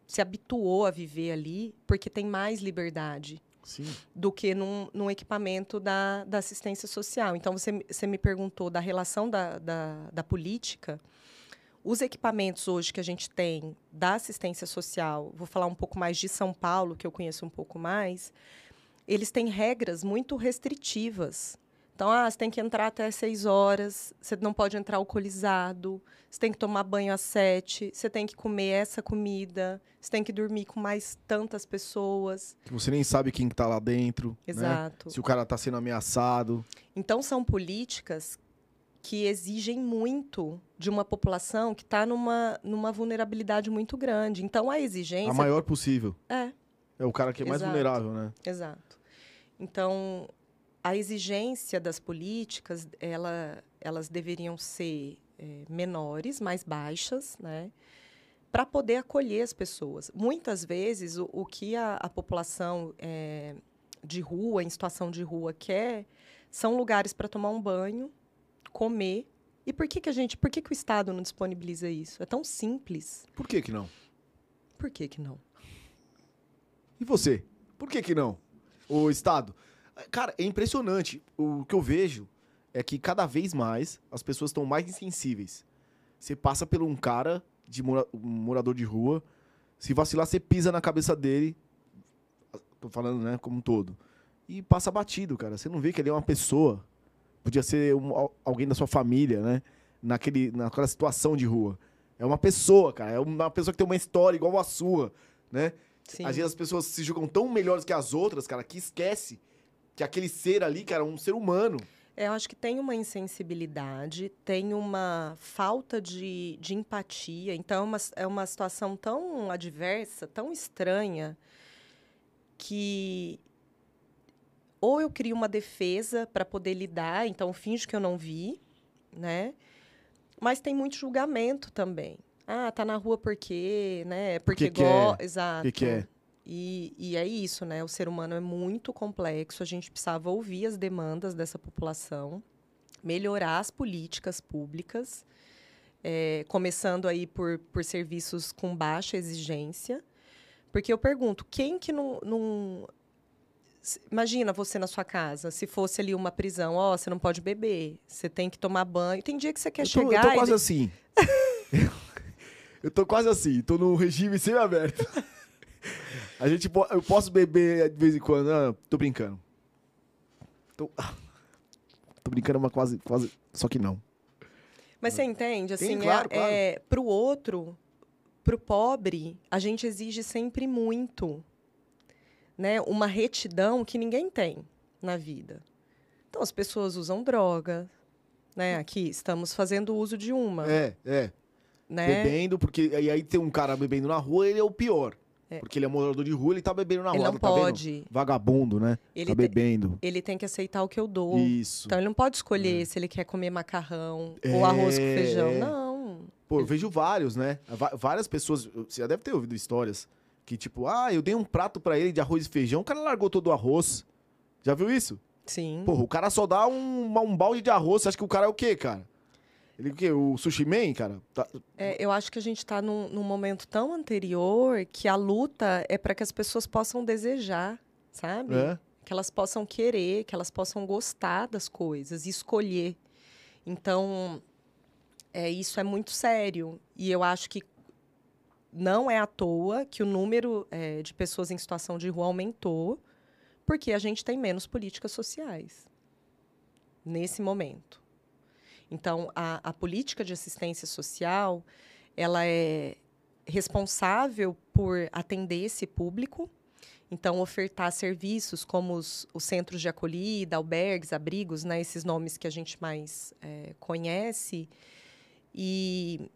se habituou a viver ali porque tem mais liberdade Sim. do que num, num equipamento da, da assistência social. Então, você, me- você me perguntou da relação da, da, da política. Os equipamentos hoje que a gente tem da assistência social, vou falar um pouco mais de São Paulo, que eu conheço um pouco mais, eles têm regras muito restritivas. Então, ah, você tem que entrar até seis horas, você não pode entrar alcoolizado, você tem que tomar banho às sete, você tem que comer essa comida, você tem que dormir com mais tantas pessoas. Que você nem sabe quem que tá lá dentro. né? Exato. Se o cara tá sendo ameaçado. Então, são políticas que exigem muito de uma população que está numa, numa vulnerabilidade muito grande. Então, a exigência. A maior possível. É, É o cara que é mais Exato. vulnerável, né? exato. Então, a exigência das políticas, ela, elas deveriam ser eh, menores, mais baixas, né? Para poder acolher as pessoas. Muitas vezes, o, o que a, a população eh, de rua, em situação de rua, quer são lugares para tomar um banho, comer. E por que, que a gente, por que, que o Estado não disponibiliza isso? É tão simples. Por que que não? Por que, que não? E você? Por que que não? O Estado? Cara, é impressionante. O que eu vejo é que cada vez mais as pessoas estão mais insensíveis. Você passa por um cara, de mora- um morador de rua, se vacilar, você pisa na cabeça dele. Tô falando, né, como um todo. E passa batido, cara. Você não vê que ele é uma pessoa. Podia ser um- al- alguém da sua família, né? Naquele, naquela situação de rua. É uma pessoa, cara. É uma pessoa que tem uma história igual a sua, né? Sim. Às vezes as pessoas se julgam tão melhores que as outras, cara, que esquece que aquele ser ali, cara, é um ser humano. É, Eu acho que tem uma insensibilidade, tem uma falta de, de empatia. Então, é uma, é uma situação tão adversa, tão estranha, que ou eu crio uma defesa para poder lidar, então finjo que eu não vi, né? Mas tem muito julgamento também. Ah, tá na rua porque, né? Porque que go... é? Exato. Que que é? E, e é isso, né? O ser humano é muito complexo, a gente precisava ouvir as demandas dessa população, melhorar as políticas públicas, eh, começando aí por, por serviços com baixa exigência. Porque eu pergunto, quem que não. não... Imagina você na sua casa, se fosse ali uma prisão, ó, você não pode beber, você tem que tomar banho. Tem dia que você quer eu, tô, chegar eu tô e quase de- assim. *laughs* eu tô quase assim, tô num regime semi-aberto. *laughs* A gente po- eu posso beber de vez em quando. Ah, tô brincando. Tô, ah, tô brincando, mas quase, quase. Só que não. Mas você entende? Sim, Assim, claro, é, claro. é, pro outro, pro pobre, a gente exige sempre muito. Né? Uma retidão que ninguém tem na vida. Então, as pessoas usam droga. Né? Aqui, estamos fazendo uso de uma. É, é. né? Bebendo, porque. E aí tem um cara bebendo na rua, ele é o pior. Porque ele é morador de rua, ele tá bebendo na Ele rua. não tá vendo? pode. Vagabundo, né? Ele tá te- bebendo. Ele tem que aceitar o que eu dou. Isso. Então, ele não pode escolher se ele quer comer macarrão ou arroz com É, feijão. é. Não. Pô, eu vejo vários, né? Várias pessoas. Você já deve ter ouvido histórias que, tipo, ah, eu dei um prato pra ele de arroz e feijão, o cara largou todo o arroz. Já viu isso? Sim. Porra, o cara só dá um, um balde de arroz. Você acha que o cara é o quê, cara? Ele o quê? O sushi man, cara? Tá- É, eu acho que a gente está num, num momento tão anterior que a luta é para que as pessoas possam desejar, sabe? é? Que elas possam querer, que elas possam gostar das coisas, escolher. Então, é, isso é muito sério. E eu acho que não é à toa que o número é, de pessoas em situação de rua aumentou, porque a gente tem menos políticas sociais nesse momento. Então, a, a política de assistência social, ela é responsável por atender esse público, então ofertar serviços como os, os centros de acolhida, albergues, abrigos, né, esses nomes que a gente mais eh, conhece, e,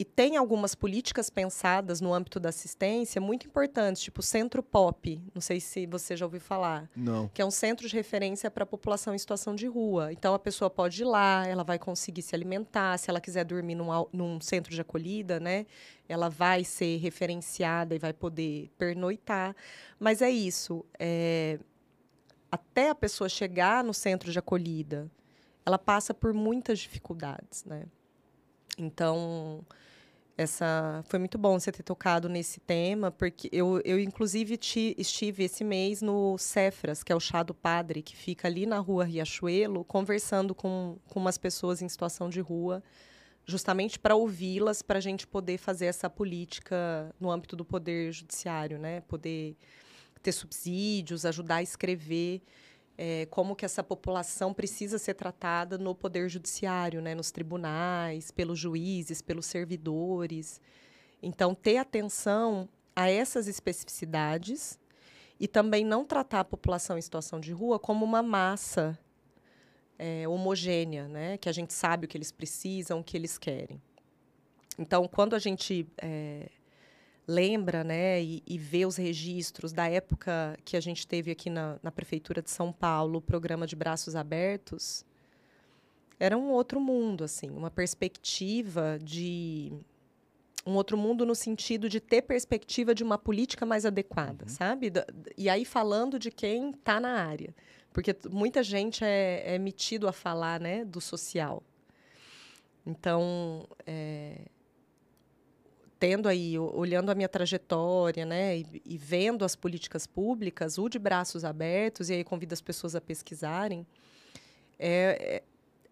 e tem algumas políticas pensadas no âmbito da assistência muito importantes, tipo o Centro Pop, não sei se você já ouviu falar Não. que é um centro de referência para a população em situação de rua. Então, a pessoa pode ir lá, ela vai conseguir se alimentar, se ela quiser dormir num, num centro de acolhida, né? Ela vai ser referenciada e vai poder pernoitar. Mas é isso. é, Até a pessoa chegar no centro de acolhida, ela passa por muitas dificuldades, né? Então, essa foi muito bom você ter tocado nesse tema, porque eu, eu inclusive ti- estive esse mês no Cefras, que é o chá do padre, que fica ali na rua Riachuelo, conversando com, com umas pessoas em situação de rua, justamente para ouvi-las, para a gente poder fazer essa política no âmbito do poder judiciário, né? Poder ter subsídios, ajudar a escrever eh, como que essa população precisa ser tratada no poder judiciário, né, nos tribunais, pelos juízes, pelos servidores. Então, ter atenção a essas especificidades e também não tratar a população em situação de rua como uma massa eh, homogênea, né, que a gente sabe o que eles precisam, o que eles querem. Então, quando a gente eh, lembra né, e, e vê os registros da época que a gente teve aqui na, na Prefeitura de São Paulo, o programa de Braços Abertos, era um outro mundo, assim, uma perspectiva de. Um outro mundo no sentido de ter perspectiva de uma política mais adequada, sabe? Da- E aí falando de quem está na área. Porque muita gente é, é metido a falar né, do social. Então, é, tendo aí, olhando a minha trajetória, né, e, e, vendo as políticas públicas, o de braços abertos, e aí convido as pessoas a pesquisarem, é, é,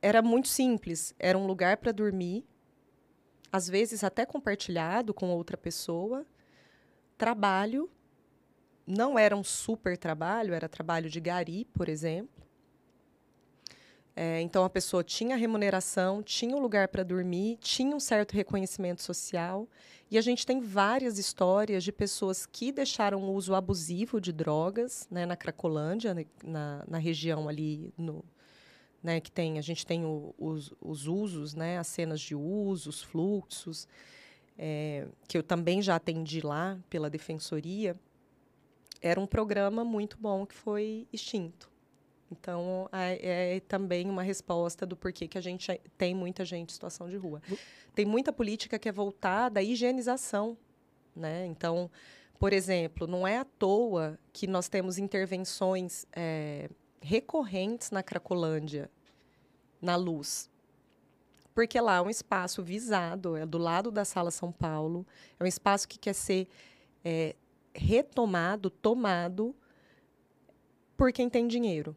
era muito simples. Era um lugar para dormir, às vezes até compartilhado com outra pessoa, trabalho, não era um super trabalho, era trabalho de gari, por exemplo. É, então a pessoa tinha remuneração, tinha um lugar para dormir, tinha um certo reconhecimento social e a gente tem várias histórias de pessoas que deixaram o uso abusivo de drogas né, na Cracolândia, né, na, na região ali no, né, que tem a gente tem o, os, os usos, né, as cenas de uso, os fluxos, é, que eu também já atendi lá pela defensoria, era um programa muito bom que foi extinto. Então, é, é, também uma resposta do porquê que a gente tem muita gente em situação de rua. Tem muita política que é voltada à higienização. Né? Então, por exemplo, não é à toa que nós temos intervenções é, recorrentes na Cracolândia, na luz. Porque lá é um espaço visado, é do lado da Sala São Paulo, é um espaço que quer ser é, retomado, tomado por quem tem dinheiro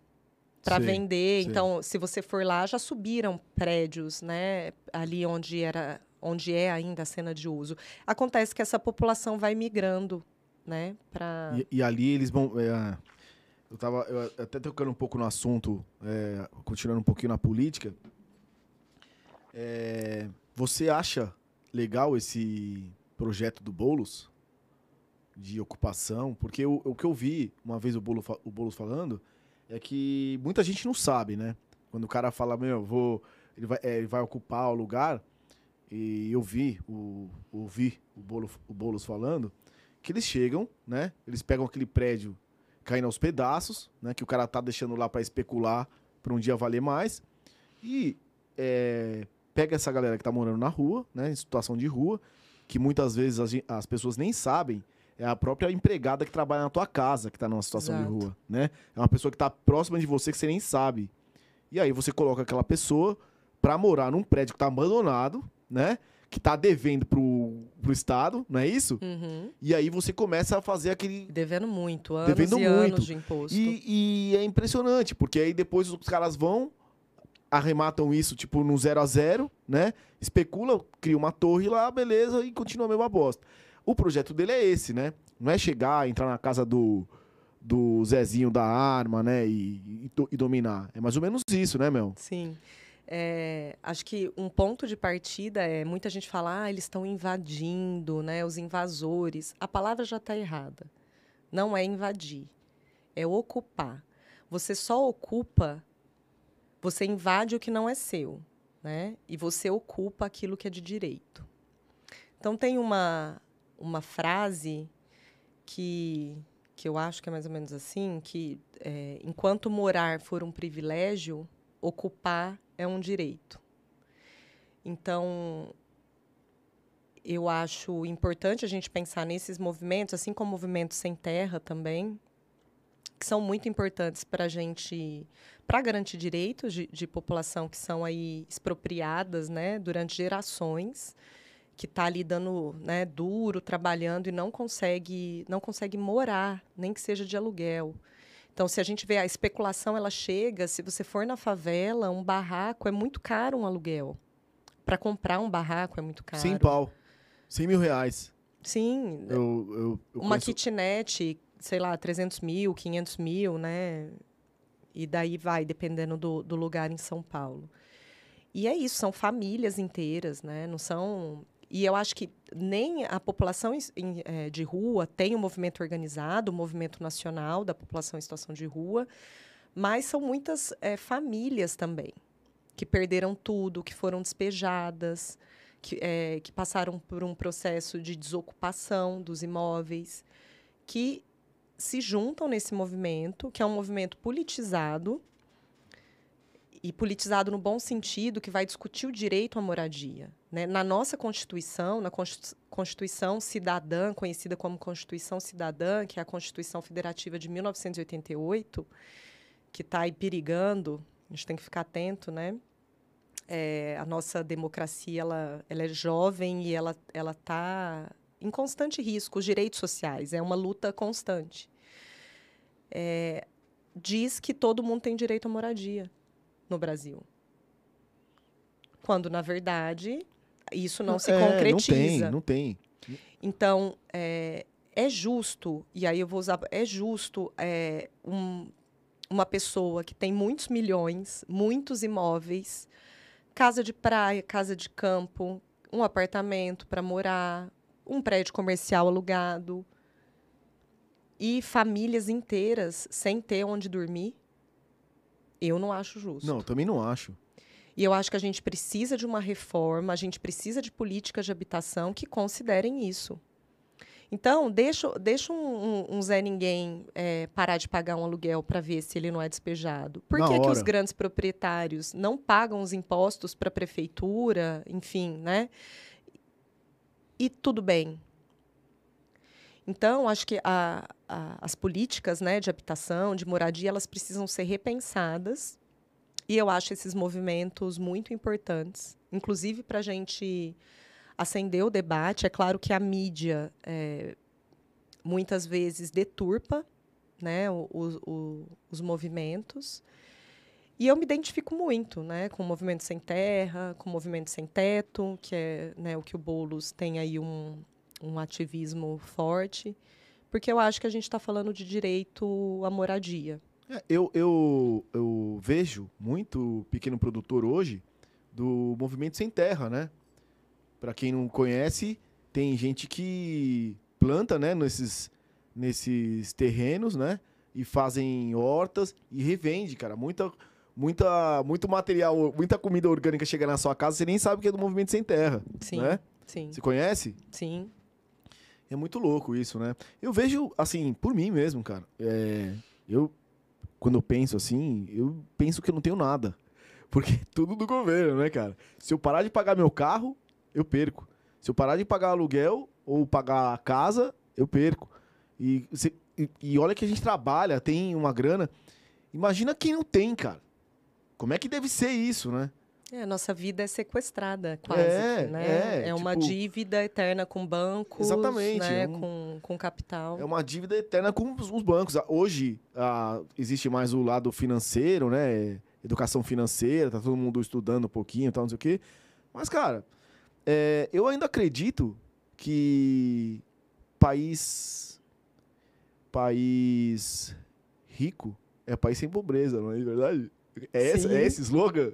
para vender. Sim. Então, se você for lá, já subiram prédios, né? Ali onde era, onde é ainda a cena de uso. Acontece que essa população vai migrando, né? Pra... E, e ali eles vão. É, eu estava até tocando um pouco no assunto, é, continuando um pouquinho na política. É, você acha legal esse projeto do Bolos de ocupação? Porque o, o que eu vi uma vez o Boulos, o Boulos falando é que muita gente não sabe, né? Quando o cara fala, meu, vou, ele vai, é, ele vai ocupar o lugar, e eu vi, o, ouvi o, Bolo, o Boulos falando, que eles chegam, né? Eles pegam aquele prédio caindo aos pedaços, né? Que o cara tá deixando lá para especular para um dia valer mais. E é, pega essa galera que tá morando na rua, né? Em situação de rua, que muitas vezes as, as pessoas nem sabem é a própria empregada que trabalha na tua casa que tá numa situação Exato. de rua, né? É uma pessoa que tá próxima de você que você nem sabe. E aí você coloca aquela pessoa pra morar num prédio que tá abandonado, né? Que tá devendo pro, pro Estado, não é isso? Uhum. E aí você começa a fazer aquele. Devendo muito, anos devendo e muito. anos de imposto. E, e é impressionante, porque aí depois os caras vão, arrematam isso, tipo, no zero a zero, né? Especulam, cria uma torre lá, beleza, e continua a mesma bosta. O projeto dele é esse, né? Não é chegar, entrar na casa do, do Zezinho da arma, né? E, e, e dominar. É mais ou menos isso, né, Mel? Sim. É, acho que um ponto de partida é muita gente fala, ah, eles estão invadindo, né? Os invasores. A palavra já está errada. Não é invadir, é ocupar. Você só ocupa, você invade o que não é seu, né? E você ocupa aquilo que é de direito. Então tem uma uma frase que, que eu acho que é mais ou menos assim, que é, enquanto morar for um privilégio, ocupar é um direito. Então, eu acho importante a gente pensar nesses movimentos, assim como movimentos sem terra também, que são muito importantes para a gente, para garantir direitos de, de população que são aí expropriadas, né, durante gerações que está ali dando né, duro, trabalhando e não consegue, não consegue morar, nem que seja de aluguel. Então, se a gente vê a especulação, ela chega. Se você for na favela, um barraco é muito caro um aluguel. Para comprar um barraco é muito caro. Sem pau. 100 mil reais. Sim. Eu, eu, eu uma conheço... kitnet, sei lá, 300 mil, 500 mil, né? E daí vai, dependendo do, do lugar em São Paulo. E é isso, são famílias inteiras, né? Não são e eu acho que nem a população em, é, de rua tem um movimento organizado, o um movimento nacional da população em situação de rua, mas são muitas é, famílias também que perderam tudo, que foram despejadas, que, é, que passaram por um processo de desocupação dos imóveis, que se juntam nesse movimento, que é um movimento politizado, e politizado no bom sentido, que vai discutir o direito à moradia. Né? Na nossa Constituição, na Constituição Cidadã, conhecida como Constituição Cidadã, que é a Constituição Federativa de 1988, que está aí perigando, a gente tem que ficar atento, né? é, a nossa democracia ela, ela é jovem e ela está em constante risco. Os direitos sociais é uma luta constante. É, diz que todo mundo tem direito à moradia no Brasil, quando na verdade isso não se É, concretiza. Não tem, não tem. Então, é, é justo, e aí eu vou usar, é justo é, um- uma pessoa que tem muitos milhões, muitos imóveis, casa de praia, casa de campo, um apartamento para morar, um prédio comercial alugado, e famílias inteiras sem ter onde dormir, eu não acho justo. Não, também não acho. E eu acho que a gente precisa de uma reforma, a gente precisa de políticas de habitação que considerem isso. Então, deixa, deixa um, um- um Zé Ninguém é, parar de pagar um aluguel para ver se ele não é despejado. Por que, que os grandes proprietários não pagam os impostos para a prefeitura, enfim, né? E tudo bem. Então, acho que a- a- as políticas né, de habitação, de moradia, elas precisam ser repensadas e eu acho esses movimentos muito importantes, inclusive para a gente acender o debate. É claro que a mídia eh, muitas vezes deturpa né, o- o- os movimentos. E eu me identifico muito né, com o Movimento Sem Terra, com o Movimento Sem Teto, que é né, o que o Boulos tem aí um, um ativismo forte, porque eu acho que a gente está falando de direito à moradia. É, eu, eu, eu vejo muito pequeno produtor hoje do movimento sem terra, né? Para quem não conhece, tem gente que planta, né, nesses, nesses terrenos, né? E fazem hortas e revende, cara. Muita, muita, muito material, muita comida orgânica chega na sua casa, você nem sabe que é do movimento sem terra, Sim, né? sim, Você conhece? sim. É muito louco isso, né? Eu vejo, assim, por mim mesmo, cara. É, eu, quando eu penso assim, eu penso que eu não tenho nada. *laughs* Porque é tudo do governo, né, cara? Se eu parar de pagar meu carro, eu perco. Se eu parar de pagar aluguel ou pagar a casa, eu perco. E, se- e- e olha que a gente trabalha, tem uma grana. Imagina quem não tem, cara. Como é que deve ser isso, né? É, a nossa vida é sequestrada, quase. É, né? é, uma tipo- dívida eterna com bancos, Exatamente, né? é um- com, com capital. É uma dívida eterna com os os bancos. Ah, Hoje ah, existe mais o lado financeiro, né? Educação financeira, tá todo mundo estudando um pouquinho e tal, não sei o quê. Mas, cara, é, eu ainda acredito que país. País rico é país sem pobreza, não é verdade? É esse, Sim. é esse slogan?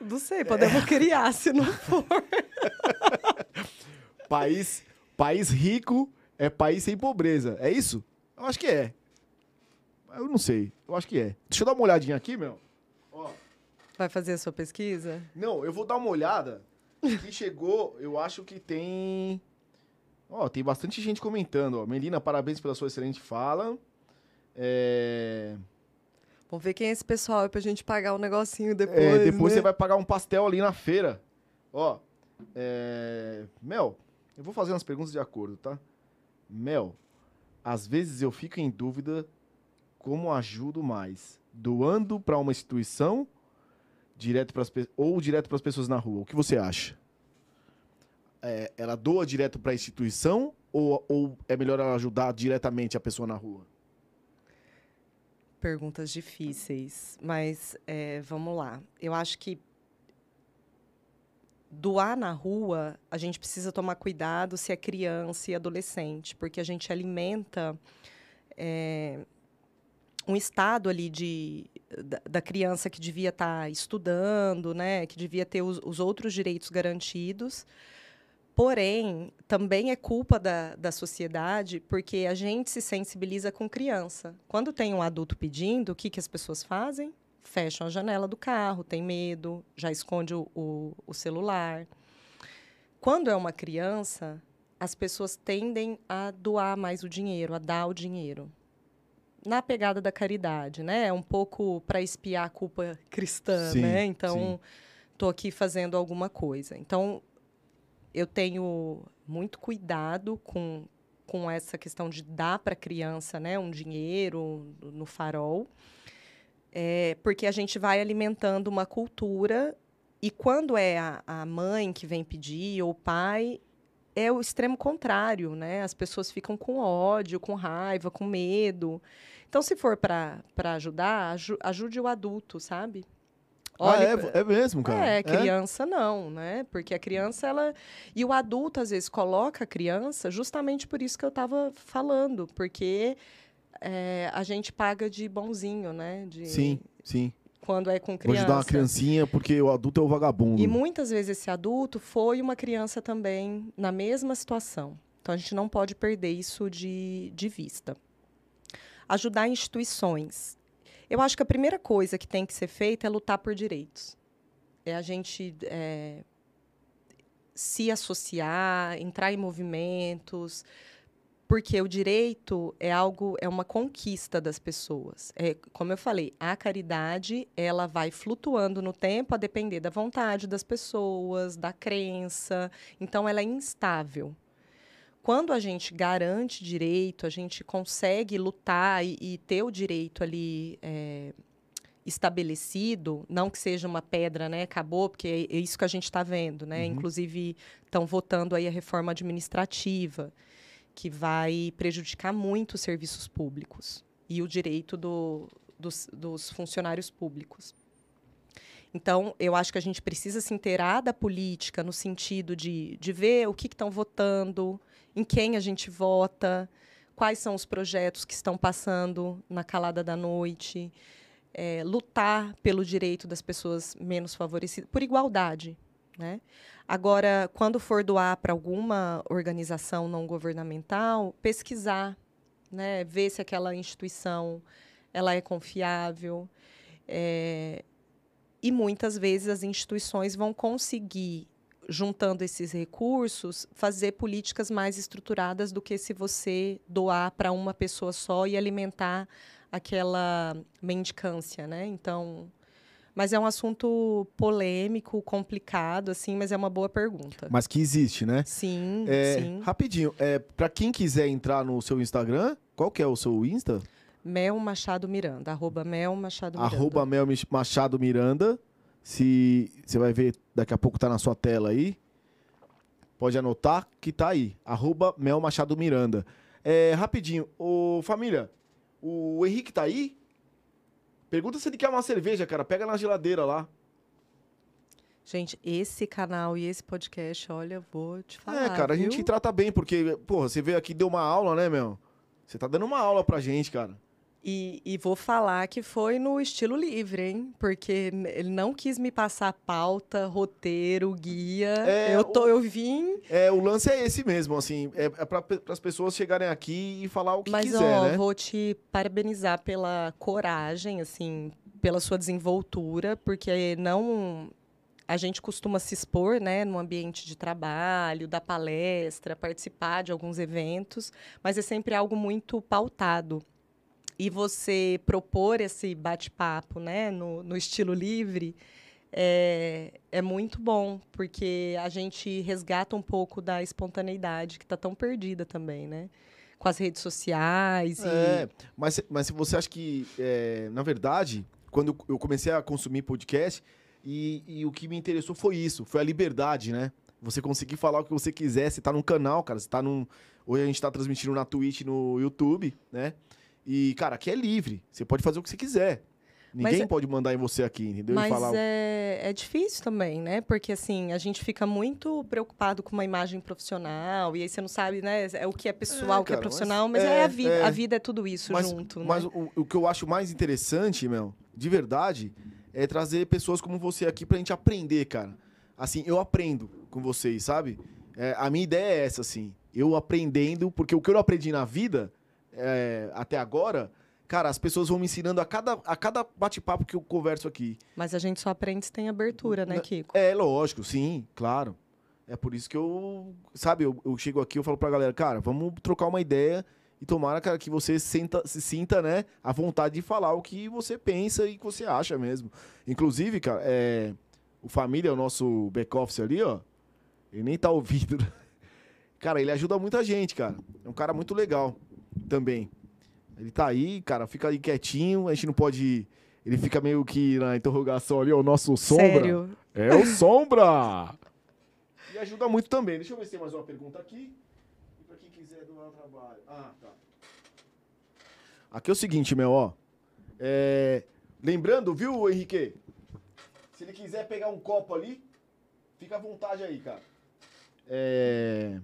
Não sei, podemos criar se não for. *laughs* País, país rico é país sem pobreza. É isso? Eu acho que é. Eu não sei. Eu acho que é. Deixa eu dar uma olhadinha aqui, meu. Ó. Vai fazer a sua pesquisa? Não, eu vou dar uma olhada. Que chegou, eu acho que tem. Ó, tem bastante gente comentando. Ó. Melina, parabéns pela sua excelente fala. É... Vamos ver quem é esse pessoal aí pra gente pagar um negocinho depois. é, depois né? você vai pagar um pastel ali na feira. Ó. É... Mel, eu vou fazer umas perguntas de acordo, tá? Mel, às vezes eu fico em dúvida como ajudo mais, doando para uma instituição direto pras, pe- ou direto para as pessoas na rua. O que você acha? É, ela doa direto para a instituição ou, ou é melhor ela ajudar diretamente a pessoa na rua? Perguntas difíceis, mas é, vamos lá. Eu acho que doar na rua, a gente precisa tomar cuidado se é criança e adolescente, porque a gente alimenta é, um estado ali de, da, da criança que devia estar estudando, né, que devia ter os, os outros direitos garantidos. Porém, também é culpa da, da sociedade, porque a gente se sensibiliza com criança. Quando tem um adulto pedindo, o que, que as pessoas fazem? Fecham a janela do carro, tem medo, já esconde o, o, o celular. Quando é uma criança, as pessoas tendem a doar mais o dinheiro, a dar o dinheiro. Na pegada da caridade, né? É um pouco para espiar a culpa cristã, Sim, né? Então, estou aqui fazendo alguma coisa. Então, eu tenho muito cuidado com, com essa questão de dar para a criança né, um dinheiro no- farol, é, porque a gente vai alimentando uma cultura e quando é a, a mãe que vem pedir, ou o pai, é o extremo contrário, né? As pessoas ficam com ódio, com raiva, com medo. Então, se for para ajudar, ajude o adulto, sabe? Olha, ah, é, é, mesmo, cara? É, criança é? não, né? Porque a criança, ela... E o adulto, às vezes, coloca a criança justamente por isso que eu estava falando. Porque é, a gente paga de bonzinho, né? De... Sim, sim quando é com criança. Vou ajudar uma criancinha porque o adulto é o vagabundo. E muitas vezes esse adulto foi uma criança também na mesma situação. Então a gente não pode perder isso de, de vista. Ajudar instituições. Eu acho que a primeira coisa que tem que ser feita é lutar por direitos. É a gente é, se associar, entrar em movimentos, porque o direito é algo, é uma conquista das pessoas. É, como eu falei, a caridade ela vai flutuando no tempo a depender da vontade das pessoas, da crença. Então, ela é instável. Quando a gente garante direito, a gente consegue lutar e, e ter o direito ali é, estabelecido, não que seja uma pedra, né? Acabou, porque é isso que a gente está vendo, né? Uhum. Inclusive estão votando aí a reforma administrativa que vai prejudicar muito os serviços públicos e o direito do, dos, dos funcionários públicos. Então, eu acho que a gente precisa se inteirar da política no sentido de, de ver o que estão votando, em quem a gente vota, quais são os projetos que estão passando na calada da noite, é, lutar pelo direito das pessoas menos favorecidas, por igualdade. Né? Agora, quando for doar para alguma organização não governamental, pesquisar, né? ver se aquela instituição ela é confiável. É, e muitas vezes as instituições vão conseguir, juntando esses recursos, fazer políticas mais estruturadas do que se você doar para uma pessoa só e alimentar aquela mendicância, né? Então, mas é um assunto polêmico, complicado, assim, mas é uma boa pergunta. Mas que existe, né? Sim, é, sim. Rapidinho, é, para quem quiser entrar no seu Instagram, qual que é o seu Insta? Mel Machado Miranda, arroba Mel Machado Miranda. Arroba Mel Machado Miranda. Se você vai ver, daqui a pouco tá na sua tela aí. Pode anotar que tá aí. Arroba Mel Machado Miranda. É, rapidinho, ô família, o Henrique tá aí? Pergunta se ele quer uma cerveja, cara. Pega na geladeira lá. Gente, esse canal e esse podcast, olha, vou te falar. É, cara, viu? a gente trata bem, porque, porra, você veio aqui e deu uma aula, né, meu? Você tá dando uma aula pra gente, cara. E, e, vou falar que foi no estilo livre, hein? Porque ele não quis me passar pauta, roteiro, guia. É, eu, tô, o, eu vim. É, o lance é esse mesmo, assim. É, é para as pessoas chegarem aqui e falar o que Mas, quiser, ó, né? vou te parabenizar pela coragem, assim, pela sua desenvoltura, porque não. A gente costuma se expor, né, no ambiente de trabalho, da palestra, participar de alguns eventos, mas é sempre algo muito pautado e você propor esse bate-papo né, no, no estilo livre é, é muito bom, porque a gente resgata um pouco da espontaneidade que está tão perdida também, né? Com as redes sociais. É, e... mas, mas se você acha que, é, na verdade, quando eu comecei a consumir podcast, e, e, o que me interessou foi isso, foi a liberdade, né? Você conseguir falar o que você quiser, você tá num canal, cara, você tá num... Hoje a gente tá transmitindo na Twitch, no YouTube, né? E, cara, aqui é livre. Você pode fazer o que você quiser. Ninguém mas, pode mandar em você aqui, entendeu? Mas falar... é, é difícil também, né? Porque, assim, a gente fica muito preocupado com uma imagem profissional, e aí você não sabe, né? É o que é pessoal, é, o que é profissional, mas, mas é, é, a vida. É... A vida é tudo isso mas, junto, Mas né? o, o, que eu acho mais interessante, meu, de verdade, é trazer pessoas como você aqui pra gente aprender, cara. Assim, eu aprendo com vocês, sabe? É, a minha ideia é essa, assim. Eu aprendendo, porque o que eu aprendi na vida é, até agora, cara, as pessoas vão me ensinando a cada, a cada bate-papo que eu converso aqui. Mas a gente só aprende se tem abertura, né, Kiko? É, lógico, sim, claro. É por isso que eu, sabe, eu, eu chego aqui eu falo pra galera, cara, vamos trocar uma ideia e tomara, cara, que você senta, se sinta, né, à vontade de falar o que você pensa e que você acha mesmo. Inclusive, cara, é, o Família, o nosso back-office ali, ó, ele nem tá ouvindo. *laughs* cara, ele ajuda muita gente, cara. É um cara muito legal também. Ele tá aí, cara, fica aí quietinho, a gente não pode. Ele fica meio que na interrogação ali, o nosso sombra. Sério? É o Sombra! E ajuda muito também. Deixa eu ver se tem mais uma pergunta aqui. E pra quem quiser doar trabalho. Ah, tá. Aqui é o seguinte, meu, ó. É... Lembrando, viu, Henrique? Se ele quiser pegar um copo ali, fica à vontade aí, cara. É...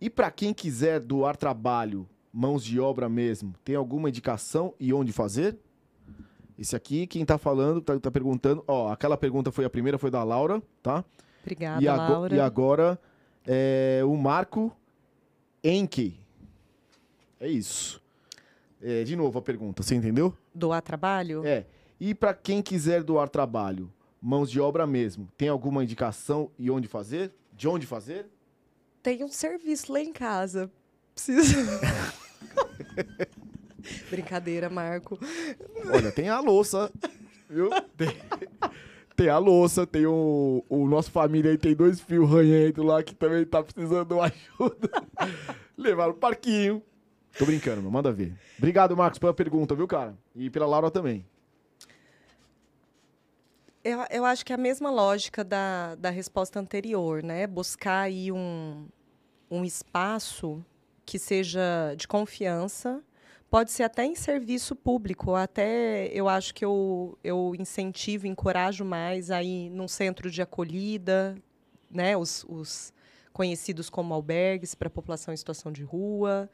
E para quem quiser doar trabalho, mãos de obra mesmo, tem alguma indicação e onde fazer? Esse aqui, quem tá falando, tá, tá perguntando. Ó, aquela pergunta foi a primeira, foi da Laura, tá? Obrigada, e Laura. E agora, é, o Marco Enke. É isso. É, de novo a pergunta, você entendeu? Doar trabalho? É. E para quem quiser doar trabalho, mãos de obra mesmo, tem alguma indicação e onde fazer? De onde fazer? Tem um serviço lá em casa. Precisa. *laughs* Brincadeira, Marco. Olha, tem a louça, viu? Tem, tem a louça, tem o, o nosso família aí, tem dois fios ranhentos lá que também tá precisando de uma ajuda. Levaram o parquinho. Tô brincando, meu, manda ver. Obrigado, Marcos, pela pergunta, viu, cara? E pela Laura também. Eu, eu acho que é a mesma lógica da, da resposta anterior, né? Buscar aí um, um espaço que seja de confiança. Pode ser até em serviço público, até eu acho que eu, eu incentivo, encorajo mais aí num centro de acolhida, né? Os, os conhecidos como albergues para a população em situação de rua.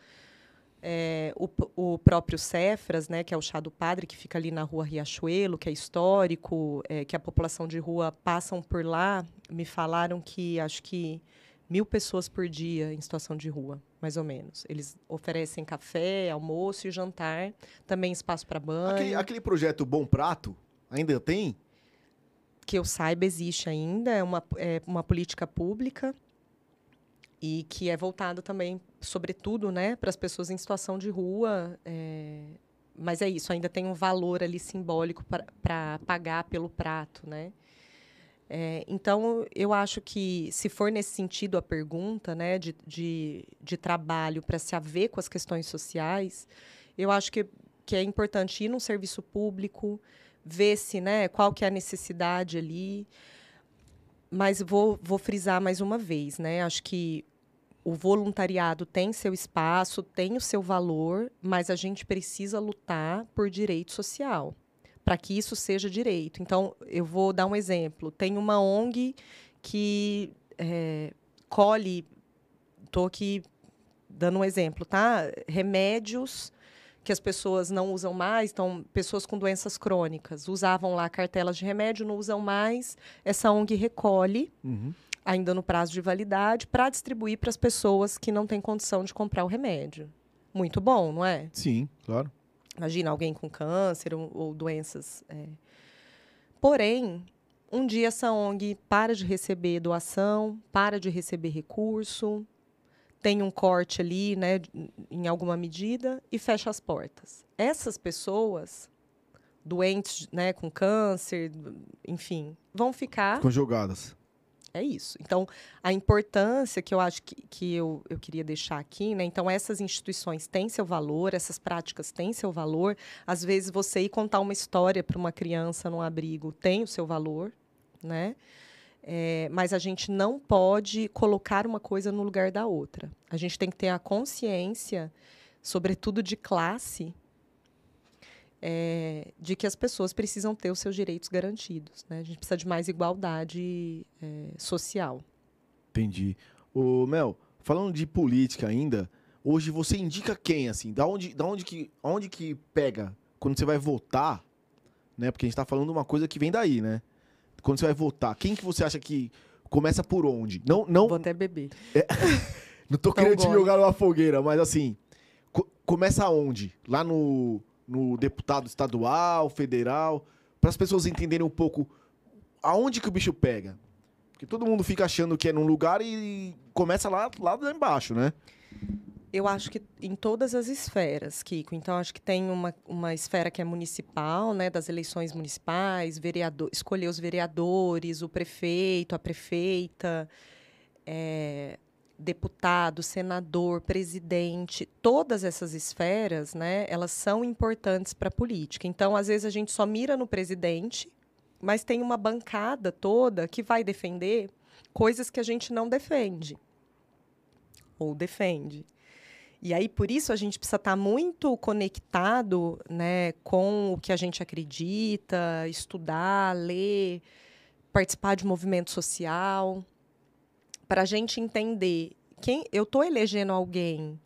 É, o, o próprio Cefras, né, que é o chá do padre, que fica ali na rua Riachuelo, que é histórico, é, que a população de rua passam por lá, me falaram que acho que mil pessoas por dia em situação de rua, mais ou menos. Eles oferecem café, almoço e jantar, também espaço para banho. Aquele, aquele projeto Bom Prato, ainda tem? que eu saiba existe ainda, é uma, é uma política pública e que é voltado também, sobretudo, né, para as pessoas em situação de rua. é, Mas é isso, ainda tem um valor ali simbólico para pagar pelo prato, né? É, então, eu acho que, se for nesse sentido a pergunta, né, de, de, de trabalho para se haver com as questões sociais, eu acho que, que é importante ir num serviço público, ver se, né, qual que é a necessidade ali. Mas vou, vou frisar mais uma vez, né? Acho que o voluntariado tem seu espaço, tem o seu valor, mas a gente precisa lutar por direito social, para que isso seja direito. Então, eu vou dar um exemplo. Tem uma ONG que é, colhe, estou aqui dando um exemplo, tá? Remédios que as pessoas não usam mais, então pessoas com doenças crônicas usavam lá cartelas de remédio, não usam mais. Essa ONG recolhe, ainda no prazo de validade, para distribuir para as pessoas que não têm condição de comprar o remédio. Muito bom, não é? Sim, claro. Imagina alguém com câncer ou, ou doenças. é. Porém, um dia essa ONG para de receber doação, para de receber recurso, tem um corte ali, né, em alguma medida, e fecha as portas. Essas pessoas, doentes né, com câncer, enfim, vão ficar Com jogadas. É isso. Então, a importância que eu acho que, que eu, eu queria deixar aqui, né? Então, essas instituições têm seu valor, essas práticas têm seu valor. Às vezes, você ir contar uma história para uma criança num abrigo tem o seu valor, né? É, mas a gente não pode colocar uma coisa no lugar da outra. A gente tem que ter a consciência, sobretudo de classe, é, de que as pessoas precisam ter os seus direitos garantidos. Né? A gente precisa de mais igualdade é, social. Entendi. Ô, Mel, falando de política ainda, hoje você indica quem, assim? Da onde, da onde, que, onde que pega quando você vai votar, né? Porque a gente tá falando uma coisa que vem daí, né? Quando você vai votar, quem que você acha que começa por onde? Não, não, Vou até beber. *laughs* não tô querendo te jogar numa fogueira, mas assim, co- começa onde? Lá no, no deputado estadual, federal, para as pessoas entenderem um pouco aonde que o bicho pega. Porque todo mundo fica achando que é num lugar e começa lá, lá embaixo, né? Eu acho que em todas as esferas, Kiko. Então, acho que tem uma, uma esfera que é municipal, né, das eleições municipais, vereador, escolher os vereadores, o prefeito, a prefeita, é, deputado, senador, presidente. Todas essas esferas, né, elas são importantes para a política. Então, às vezes, a gente só mira no presidente, mas tem uma bancada toda que vai defender coisas que a gente não defende ou defende. E aí, por isso, a gente precisa estar muito conectado né, com o que a gente acredita, estudar, ler, participar de movimento social, para a gente entender quem eu estou elegendo alguém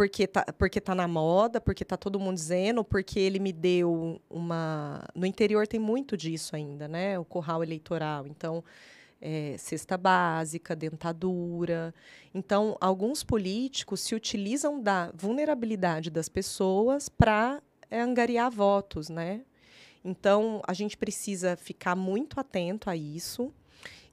porque tá, porque tá na moda, porque tá todo mundo dizendo, porque ele me deu uma. No interior tem muito disso ainda, né? O curral eleitoral. Então, é, cesta básica, dentadura. Então, alguns políticos se utilizam da vulnerabilidade das pessoas para é, angariar votos, né? Então, a gente precisa ficar muito atento a isso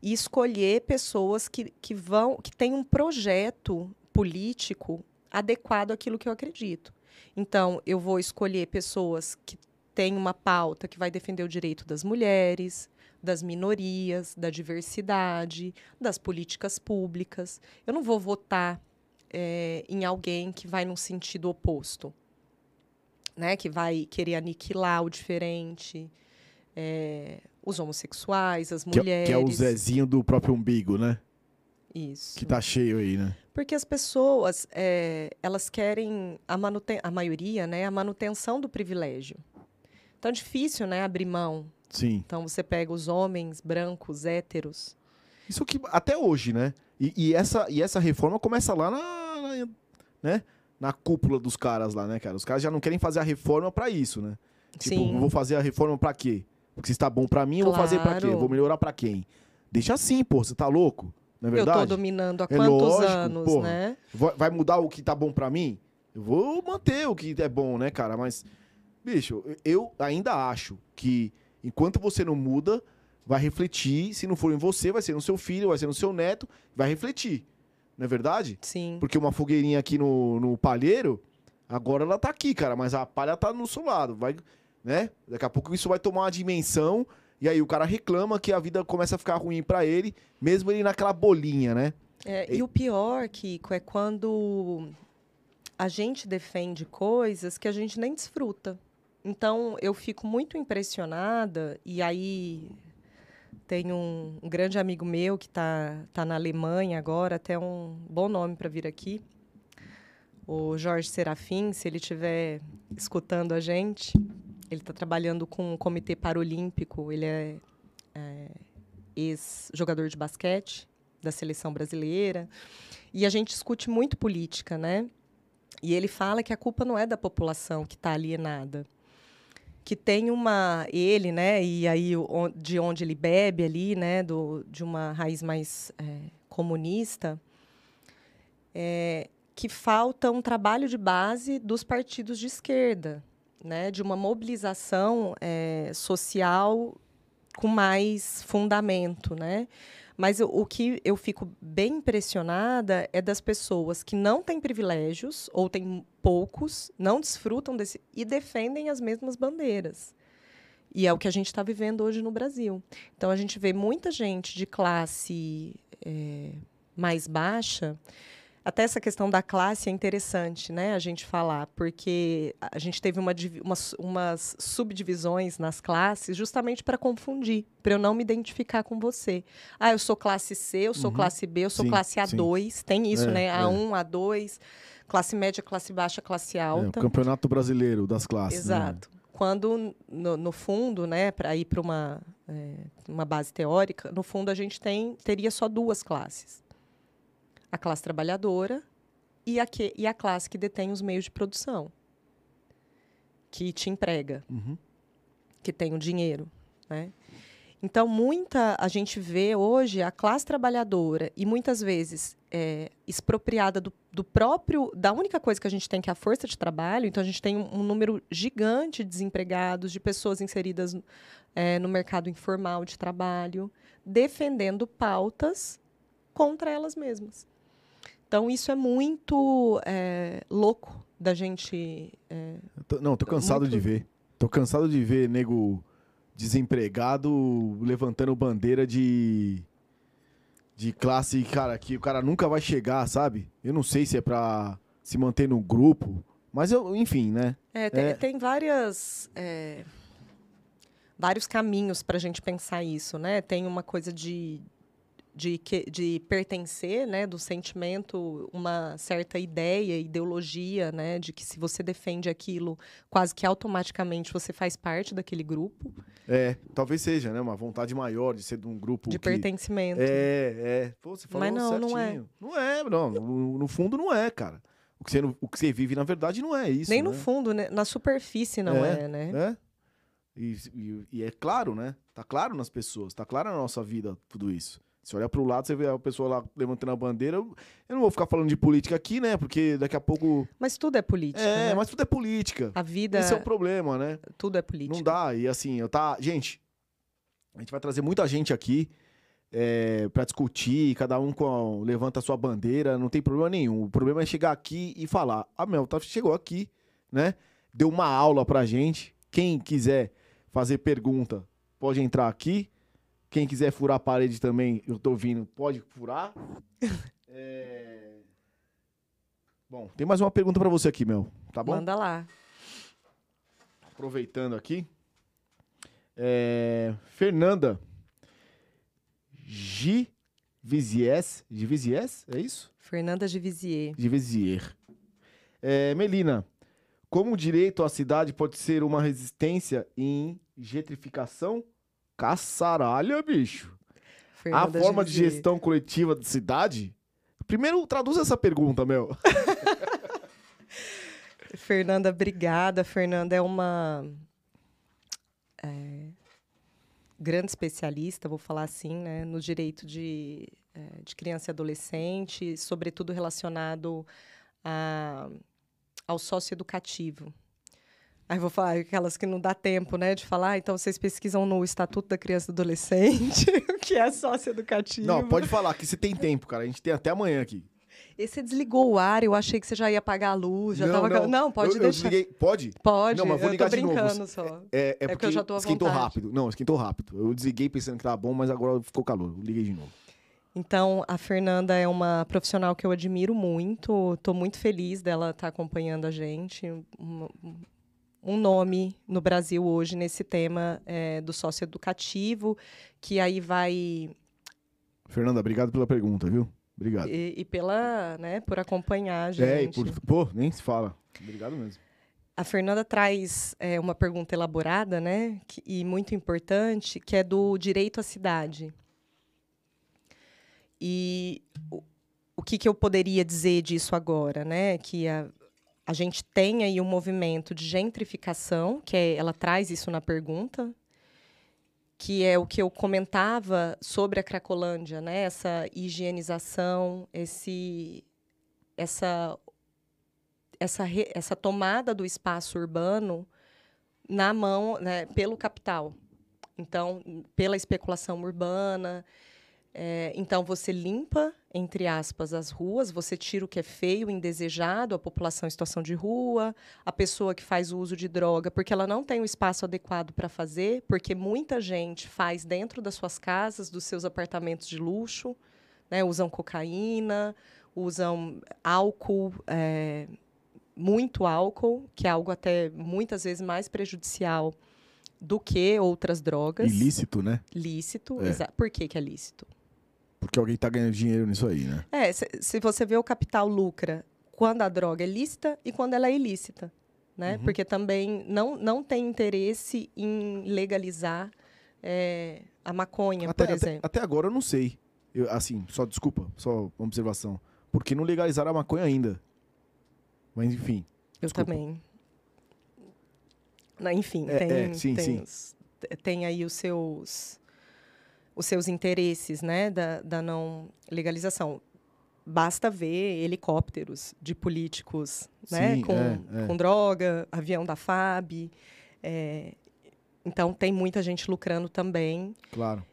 e escolher pessoas que, que vão que têm um projeto político adequado àquilo que eu acredito. Então, eu vou escolher pessoas que têm uma pauta que vai defender o direito das mulheres, das minorias, da diversidade, das políticas públicas. Eu não vou votar é, em alguém que vai num sentido oposto, né? Que vai querer aniquilar o diferente, é, os homossexuais, as mulheres. Que, que é o Zezinho do próprio umbigo, né? Isso. Que tá cheio aí, né? Porque as pessoas, é, elas querem, a, manuten a maioria, né, a manutenção do privilégio. Então é difícil, né, abrir mão. Sim. Então você pega os homens brancos, héteros. Isso que até hoje, né? E, e essa, e essa reforma começa lá na, na, né? na cúpula dos caras lá, né, cara? Os caras já não querem fazer a reforma para isso, né? Tipo, Sim. vou fazer a reforma para quê? Porque se está bom para mim, eu vou fazer para quê? Eu vou melhorar para quem? Deixa assim, pô, você tá louco? Não é verdade? Eu tô dominando há É quantos lógico, anos, porra. né? Vai mudar o que tá bom pra mim? Eu vou manter o que é bom, né, cara? Mas, bicho, eu ainda acho que enquanto você não muda, vai refletir. Se não for em você, vai ser no seu filho, vai ser no seu neto, vai refletir. Não é verdade? Sim. Porque uma fogueirinha aqui no, no palheiro, agora ela tá aqui, cara, mas a palha tá no seu lado. Vai, né? Daqui a pouco isso vai tomar uma dimensão. E aí o cara reclama que a vida começa a ficar ruim pra ele, mesmo ele naquela bolinha, né? É, e o pior, Kiko, é quando a gente defende coisas que a gente nem desfruta. Então, eu fico muito impressionada, e aí tem um, um grande amigo meu que está tá na Alemanha agora, até um bom nome para vir aqui, o Jorge Serafim, se ele estiver escutando a gente, ele está trabalhando com o Comitê Paralímpico, ele é, é ex-jogador de basquete da seleção brasileira, e a gente discute muito política, né? E ele fala que a culpa não é da população que está alienada, que tem uma ele, né? E aí de onde ele bebe ali, né? Do, de uma raiz mais é, comunista, é, que falta um trabalho de base dos partidos de esquerda, né? De uma mobilização é, social com mais fundamento, né? Mas o, que eu fico bem impressionada é das pessoas que não têm privilégios, ou têm poucos, não desfrutam desse e defendem as mesmas bandeiras. E é o que a gente está vivendo hoje no Brasil. Então, a gente vê muita gente de classe eh, mais baixa. Até essa questão da classe é interessante, né? A gente falar, porque a gente teve uma, umas, umas subdivisões nas classes justamente para confundir, para eu não me identificar com você. Ah, eu sou classe C, eu sou Uhum. classe B, eu sou Sim, classe sim. A2. Tem isso, É, né? é. A1, A2, classe média, classe baixa, classe É, o alta. campeonato brasileiro das classes. né? Exato. Quando, no, no fundo, né, para ir para uma, é, uma base teórica, no fundo a gente tem, teria só duas classes. A classe trabalhadora e a, que, e a classe que detém os meios de produção, que te emprega, Uhum. que tem o dinheiro. Né? Então, muita a gente vê hoje a classe trabalhadora e muitas vezes é, expropriada do, do próprio, da única coisa que a gente tem que é a força de trabalho. Então, a gente tem um, um número gigante de desempregados, de pessoas inseridas é, no mercado informal de trabalho, defendendo pautas contra elas mesmas. Então, isso é muito é, louco da gente. é, tô- não, tô cansado Muito- de ver. Tô cansado de ver nego desempregado levantando bandeira de de classe, cara, que o cara nunca vai chegar, sabe? Eu não sei se é pra se manter no grupo, mas eu, enfim, né? É, tem, É. tem várias, é, vários caminhos para a gente pensar isso, né? Tem uma coisa de, de, de pertencer, né, do sentimento, uma certa ideia, ideologia, né, de que se você defende aquilo, quase que automaticamente você faz parte daquele grupo. É, talvez seja, né, uma vontade maior de ser de um grupo de que... pertencimento. É, é. Pô, você falou Mas não, certinho. não é. Não é, não. No, no fundo não é, cara. O que, você, o que você vive, na verdade, não é isso. Nem né? no fundo, né? Na superfície não é, É, né? É. E, e- e é claro, né? Tá claro nas pessoas, tá claro na nossa vida tudo isso. Se olhar pro lado, você vê a pessoa lá levantando a bandeira. Eu eu não vou ficar falando de política aqui, né? Porque daqui a pouco. Mas tudo é política, é, né? mas tudo é política. A vida, Esse é o problema, né? tudo é política. Não dá. E assim, eu tá. Gente, a gente vai trazer muita gente aqui é, para discutir, cada um com a- levanta a sua bandeira, não tem problema nenhum. O problema é chegar aqui e falar. A Mel tá, chegou aqui, né? Deu uma aula pra gente. Quem quiser fazer pergunta, pode entrar aqui. Quem quiser furar a parede também, eu tô vindo, pode furar. *laughs* É, Bom, tem mais uma pergunta pra você aqui, Mel. Tá bom? Manda lá. aproveitando aqui. É, Fernanda G. Vizies. De Vizies? É isso? Fernanda de Vizier. De Vizier. É, Melina, como o direito à cidade pode ser uma resistência em gentrificação? Caçaralha, bicho. Fernanda a forma de gestão coletiva da cidade? Primeiro, traduz essa pergunta, Mel. *laughs* Fernanda, obrigada. Fernanda é uma é, grande especialista, vou falar assim, né, no direito de, é, de criança e adolescente, sobretudo relacionado a, ao socioeducativo. Aí vou falar aquelas que não dá tempo, né, de falar. "Ah, Então vocês pesquisam no Estatuto da Criança e do Adolescente *laughs* que é socioeducativo. Não, pode falar que você tem tempo, cara. A gente tem até amanhã aqui. E você desligou o ar, eu achei que você já ia apagar a luz, já não, tava. não. Não, pode Eu- eu deixar. desliguei- Pode? Pode, Não, mas vou eu ligar tô de novo. brincando só. É, é, porque eu já tô à esquentou vontade. rápido. Não, esquentou rápido. Eu desliguei pensando que tava bom, mas agora ficou calor. Eu liguei de novo. Então, a Fernanda é uma profissional que eu admiro muito. Estou muito feliz dela estar acompanhando a gente. Um, um nome no Brasil hoje nesse tema é, do socioeducativo, que aí vai Fernanda, obrigado pela pergunta, viu? Obrigado. e, e pela, né, por acompanhar a gente. É, e por. Pô, nem se fala. Obrigado mesmo. A Fernanda traz é, uma pergunta elaborada, né, que- e muito importante, que é do direito à cidade. E o, o que, que eu poderia dizer disso agora, né? Que a, a gente tem aí um movimento de gentrificação, que é, ela traz isso na pergunta, que é o que eu comentava sobre a Cracolândia, né? Essa higienização, esse, essa essa, re- essa tomada do espaço urbano na mão, né, pelo capital. Então, pela especulação urbana. É, então, você limpa, entre aspas, as ruas, você tira o que é feio, indesejado, a população em situação de rua, a pessoa que faz o uso de droga, porque ela não tem o espaço adequado para fazer, porque muita gente faz dentro das suas casas, dos seus apartamentos de luxo, né, usam cocaína, usam álcool, é, muito álcool, que é algo até muitas vezes mais prejudicial do que outras drogas. Ilícito, né? Lícito. É. Por que, que é lícito? Porque alguém tá ganhando dinheiro nisso aí, né? É, se, se você vê o capital lucra quando a droga é lícita e quando ela é ilícita. Né? Uhum. Porque também não, não tem interesse em legalizar é, a maconha, Até, por até, exemplo. até agora eu não sei. Eu, assim, só desculpa, só uma observação. Porque não legalizaram a maconha ainda. Mas enfim. Eu desculpa. também. Não, enfim, É, tem, é, sim, tem, sim. os- tem aí os seus, os seus interesses né, da, da não legalização. Basta ver helicópteros de políticos né, Sim, com, é, é. com droga, avião da FAB. é, então, tem muita gente lucrando também Claro.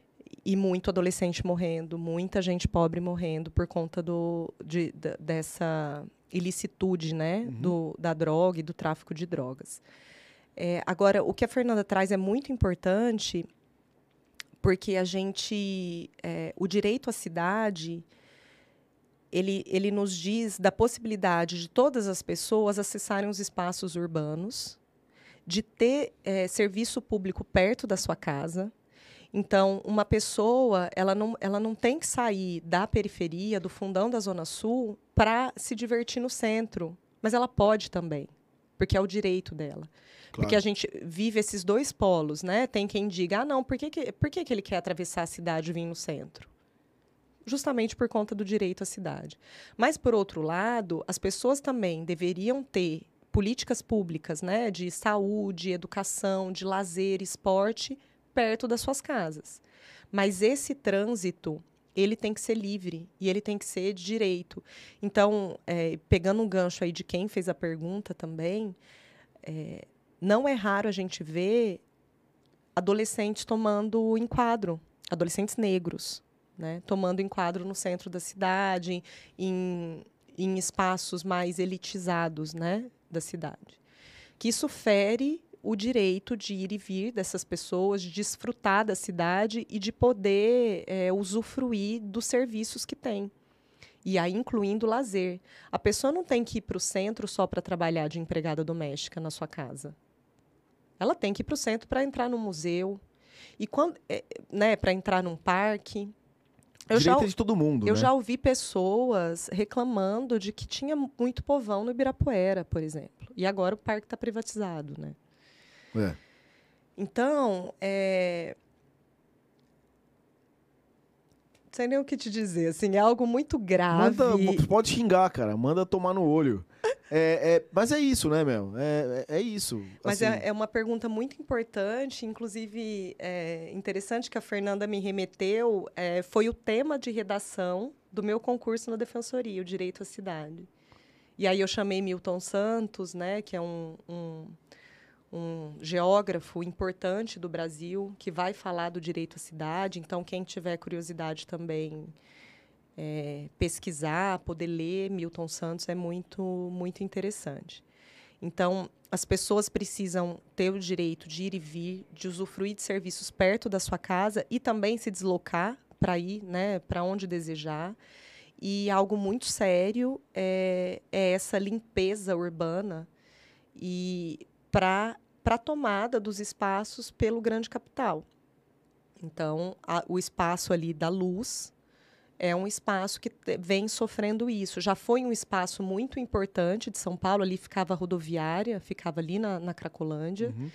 e muito adolescente morrendo, muita gente pobre morrendo por conta do, de, da- dessa ilicitude né, Uhum. do, da droga e do tráfico de drogas. É, agora, o que a Fernanda traz é muito importante porque a gente, é, o direito à cidade, ele, ele nos diz da possibilidade de todas as pessoas acessarem os espaços urbanos de ter é, serviço público perto da sua casa. Então, uma pessoa, ela não, ela não tem que sair da periferia, do fundão da Zona Sul, para se divertir no centro. Mas ela pode também, porque é o direito dela. Claro. Porque a gente vive esses dois polos, né? Tem quem diga, ah, não, por que, que, por que, que ele quer atravessar a cidade e vir no centro? Justamente por conta do direito à cidade. Mas, por outro lado, as pessoas também deveriam ter políticas públicas, né? De saúde, educação, de lazer, esporte, perto das suas casas. Mas esse trânsito ele tem que ser livre e ele tem que ser de direito. Então, é, pegando um gancho aí de quem fez a pergunta também, é, não é raro a gente ver adolescentes tomando enquadro, adolescentes negros, né, tomando enquadro no centro da cidade, em, em espaços mais elitizados né, da cidade. Que isso fere o direito de ir e vir dessas pessoas, de desfrutar da cidade e de poder é, usufruir dos serviços que tem. E aí, incluindo lazer. A pessoa não tem que ir para o centro só para trabalhar de empregada doméstica na sua casa. Ela tem que ir para o centro para entrar no museu e quando, é, né, para entrar num parque. Eu já, de todo mundo. Eu né? já ouvi pessoas reclamando de que tinha muito povão no Ibirapuera, por exemplo. E agora o parque está privatizado, né? É. Então, é, sei nem o que te dizer, assim, é algo muito grave. Manda, pode xingar, cara, manda tomar no olho. É, é, mas é isso, né, Mel? É, é, é isso. Mas é, assim. é, uma pergunta muito importante, inclusive é interessante que a Fernanda me remeteu, é, foi o tema de redação do meu concurso na Defensoria, o Direito à Cidade. E aí eu chamei Milton Santos, né, que é um, um um geógrafo importante do Brasil que vai falar do direito à cidade. Então, quem tiver curiosidade também é, pesquisar, poder ler Milton Santos é muito, muito interessante. Então, as pessoas precisam ter o direito de ir e vir, de usufruir de serviços perto da sua casa e também se deslocar para ir né, para onde desejar. E algo muito sério é, é essa limpeza urbana e para a tomada dos espaços pelo grande capital. Então, a, o espaço ali da luz é um espaço que vem sofrendo isso. Já foi um espaço muito importante de São Paulo, ali ficava a rodoviária, ficava ali na, na Cracolândia. Uhum.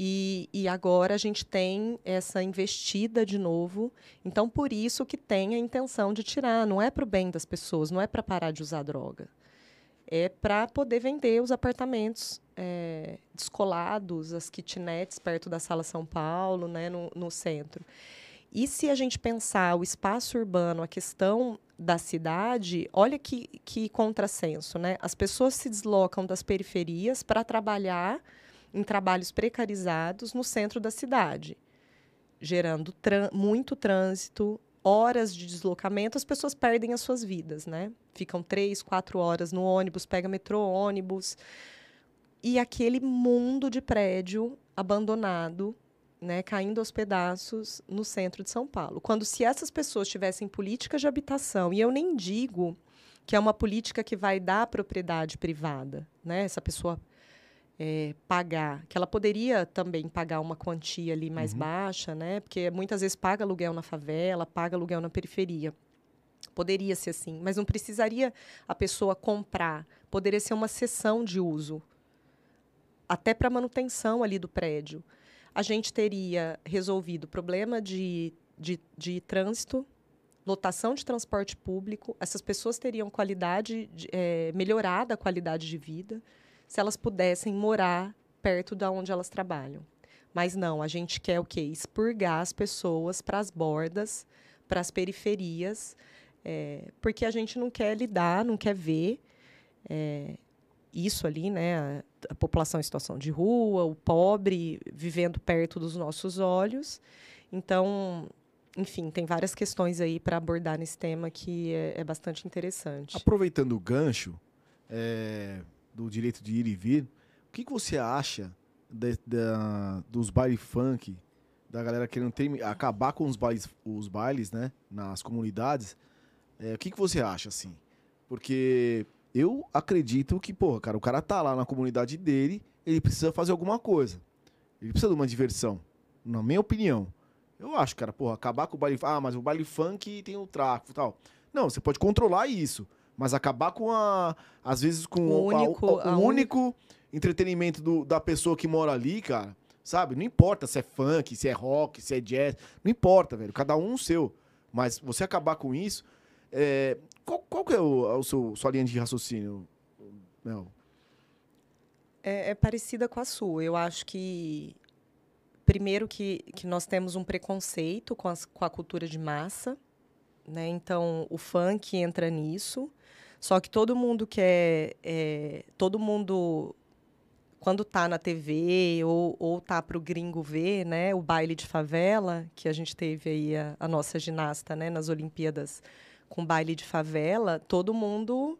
E, e, agora a gente tem essa investida de novo. Então, por isso que tem a intenção de tirar. Não é para o bem das pessoas, não é para parar de usar droga é para poder vender os apartamentos é, descolados, as kitnets perto da Sala São Paulo, né, no, no centro. E se a gente pensar o espaço urbano, a questão da cidade, olha que, que contrassenso, né? As pessoas se deslocam das periferias para trabalhar em trabalhos precarizados no centro da cidade, gerando muito trânsito, horas de deslocamento, as pessoas perdem as suas vidas, né? Ficam três, quatro horas no ônibus, pega metrô, ônibus. E aquele mundo de prédio abandonado, né, caindo aos pedaços no centro de São Paulo. Quando se essas pessoas tivessem políticas de habitação, e eu nem digo que é uma política que vai dar propriedade privada, né? Essa pessoa é, pagar, que ela poderia também pagar uma quantia ali mais uhum. baixa, né? Porque muitas vezes paga aluguel na favela, paga aluguel na periferia. Poderia ser assim, mas não precisaria a pessoa comprar. Poderia ser uma sessão de uso, até para manutenção ali do prédio. A gente teria resolvido o problema de, de, de trânsito, lotação de transporte público. Essas pessoas teriam qualidade, de, é, melhorada a qualidade de vida se elas pudessem morar perto da onde elas trabalham. Mas não, a gente quer o quê? Expurgar as pessoas para as bordas, para as periferias, é, porque a gente não quer lidar, não quer ver é, isso ali, né? A, população em situação de rua, o pobre vivendo perto dos nossos olhos. Então, enfim, tem várias questões aí para abordar nesse tema que é, é, bastante interessante. Aproveitando o gancho, é, do direito de ir e vir, o que, que você acha de, dos bailes funk, da galera querendo ter, acabar com os bailes, os bailes né, nas comunidades? É, o que, que você acha, assim? Porque eu acredito que, porra, cara, o cara tá lá na comunidade dele, ele precisa fazer alguma coisa. Ele precisa de uma diversão. Na minha opinião. Eu acho, cara, porra, acabar com o baile. Ah, mas o baile funk tem o tráfico e tal. Não, você pode controlar isso. Mas acabar com a. Às vezes com O a- único- a- a o único entretenimento do- da pessoa que mora ali, cara. Sabe? Não importa se é funk, se é rock, se é jazz. Não importa, velho. Cada um o seu. Mas você acabar com isso. é, Qual, qual que é o, o seu, sua linha de raciocínio, Mel? É, é parecida com a sua. Eu acho que, primeiro, que, que nós temos um preconceito com, as- com a cultura de massa. Né? Então, o funk entra nisso. Só que todo mundo quer. é, todo mundo, quando tá na TV ou, ou tá pro gringo ver, né? O baile de favela, que a gente teve aí a, a nossa ginasta né? nas Olimpíadas com baile de favela, todo mundo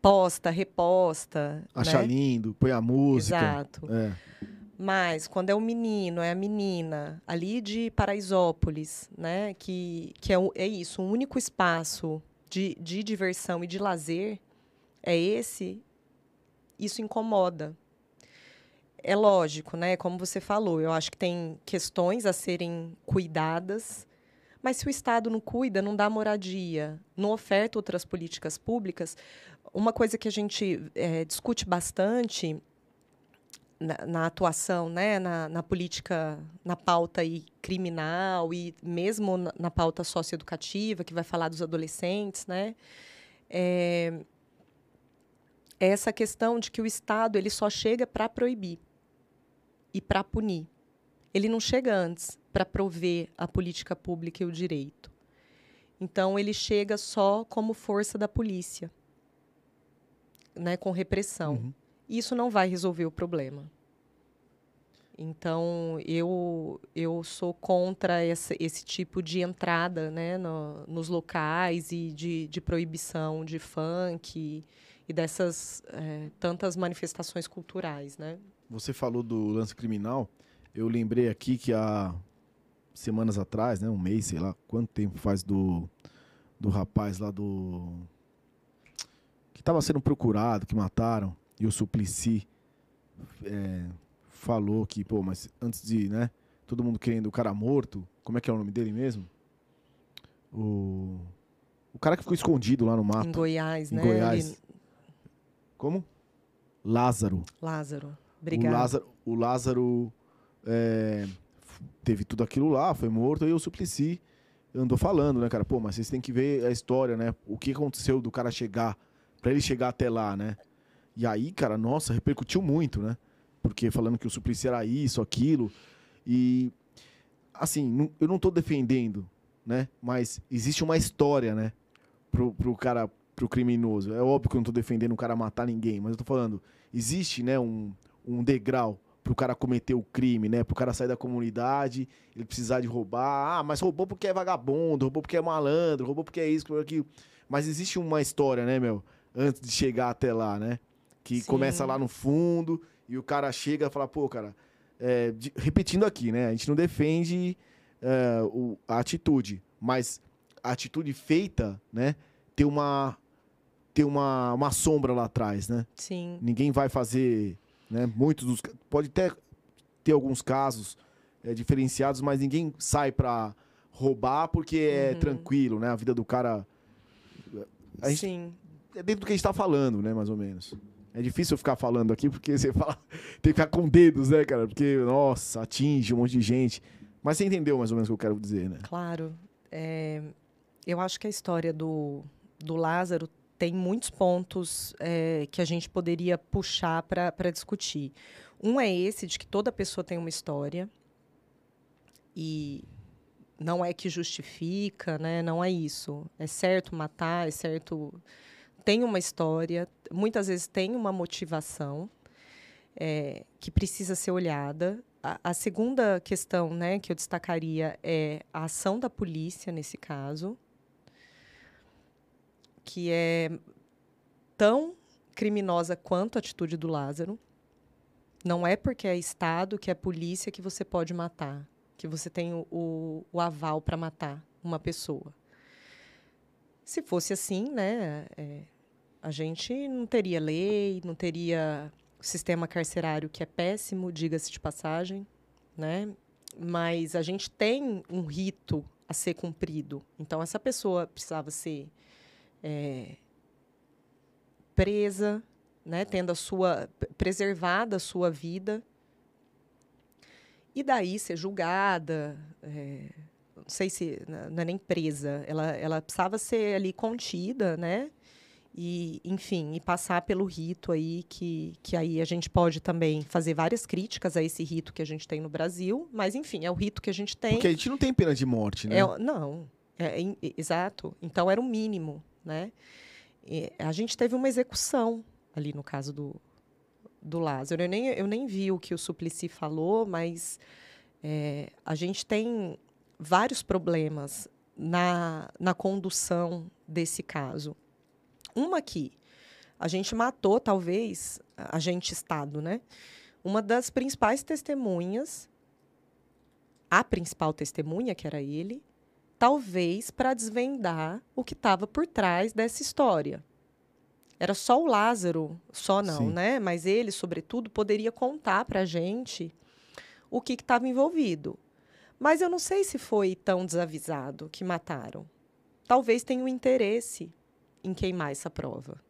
posta, reposta. Acha né? lindo, põe a música. Exato. É. Mas quando é o menino, é a menina, ali de Paraisópolis, né? Que, que é, é isso, um único espaço de, de diversão e de lazer, é esse, isso incomoda. É lógico, né? Como você falou, eu acho que tem questões a serem cuidadas, mas se o Estado não cuida, não dá moradia, não oferta outras políticas públicas, uma coisa que a gente eh, discute bastante na, na atuação, né, na, na política, na pauta aí criminal e mesmo na, na pauta socioeducativa, que vai falar dos adolescentes, né, é, é essa questão de que o Estado ele só chega para proibir e para punir. Ele não chega antes para prover a política pública e o direito. Então, ele chega só como força da polícia, né, com repressão. Uhum. Isso não vai resolver o problema. Então, eu, eu sou contra essa, esse tipo de entrada né, no- nos locais e de, de proibição de funk e, e dessas eh, tantas manifestações culturais. Né? Você falou do lance criminal. Eu lembrei aqui que há semanas atrás, né, um mês, sei lá, quanto tempo faz do do rapaz lá do que estava sendo procurado, que mataram, e o Suplicy é, falou que, pô, mas antes de, né, todo mundo querendo o cara morto, como é que é o nome dele mesmo? O o cara que ficou escondido lá no mato. Em Goiás, Em né? Goiás. ali- Como? Lázaro. Lázaro. Obrigada. O Lázaro, o Lázaro é, teve tudo aquilo lá, foi morto, e o Suplicy andou falando, né, cara? Pô, mas vocês têm que ver a história, né? O que aconteceu do cara chegar, pra ele chegar até lá, né? E aí, cara, nossa, repercutiu muito, né? Porque falando que o Suplicy era isso, aquilo. E, assim, eu não tô defendendo, né? Mas existe uma história, né? Pro, pro cara, pro criminoso. É óbvio que eu não tô defendendo o cara matar ninguém, mas eu tô falando, existe, né, um, um degrau pro cara cometer o crime, né? Pro cara sair da comunidade, ele precisar de roubar. Ah, mas roubou porque é vagabundo, roubou porque é malandro, roubou porque é isso, porque é aquilo. Mas existe uma história, né, meu? Antes de chegar até lá, né? Que Sim. começa lá no fundo e o cara chega e fala, pô, cara, é, de- repetindo aqui, né? A gente não defende é, o- a atitude, mas a atitude feita, né? Tem uma tem uma, uma sombra lá atrás, né? Sim. Ninguém vai fazer, né? Muitos dos pode até ter alguns casos é, diferenciados, mas ninguém sai pra roubar porque é Uhum. tranquilo, né? A vida do cara gente, Sim. é dentro do que a gente tá falando, né, mais ou menos. É difícil eu ficar falando aqui porque *laughs* você fala, tem que ficar com dedos, né, cara? Porque nossa, atinge um monte de gente. Mas você entendeu mais ou menos o que eu quero dizer, né? Claro. É, eu acho que a história do, do Lázaro tem muitos pontos é, que a gente poderia puxar para discutir. Um é esse, de que toda pessoa tem uma história. E não é que justifica, né? não é isso. É certo matar, é certo. Tem uma história, muitas vezes tem uma motivação é, que precisa ser olhada. A, a segunda questão né, que eu destacaria é a ação da polícia nesse caso, que é tão criminosa quanto a atitude do Lázaro. Não é porque é Estado que é polícia que você pode matar, que você tem o, o, o aval para matar uma pessoa. Se fosse assim, né, é, a gente não teria lei, não teria sistema carcerário que é péssimo, diga-se de passagem, né? Mas a gente tem um rito a ser cumprido. Então essa pessoa precisava ser é, presa, né? Tendo a sua preservada a sua vida e daí ser julgada. É, não sei se não é nem presa, ela, ela precisava ser ali contida, né? E, enfim, e passar pelo rito aí, que, que aí a gente pode também fazer várias críticas a esse rito que a gente tem no Brasil, mas enfim, é o rito que a gente tem. Porque a gente não tem pena de morte, né? É, não, é, é, exato. Então era o mínimo, né? E a gente teve uma execução ali no caso do, do Lázaro. Eu nem, eu nem vi o que o Suplicy falou, mas é, a gente tem vários problemas na, na condução desse caso. Uma que a gente matou, talvez, a gente Estado, né? Uma das principais testemunhas, a principal testemunha, que era ele, talvez para desvendar o que estava por trás dessa história. Era só o Lázaro, só não, Sim. né? Mas ele, sobretudo, poderia contar para a gente o que estava envolvido. Mas eu não sei se foi tão desavisado que mataram. Talvez tenha um interesse em queimar essa prova.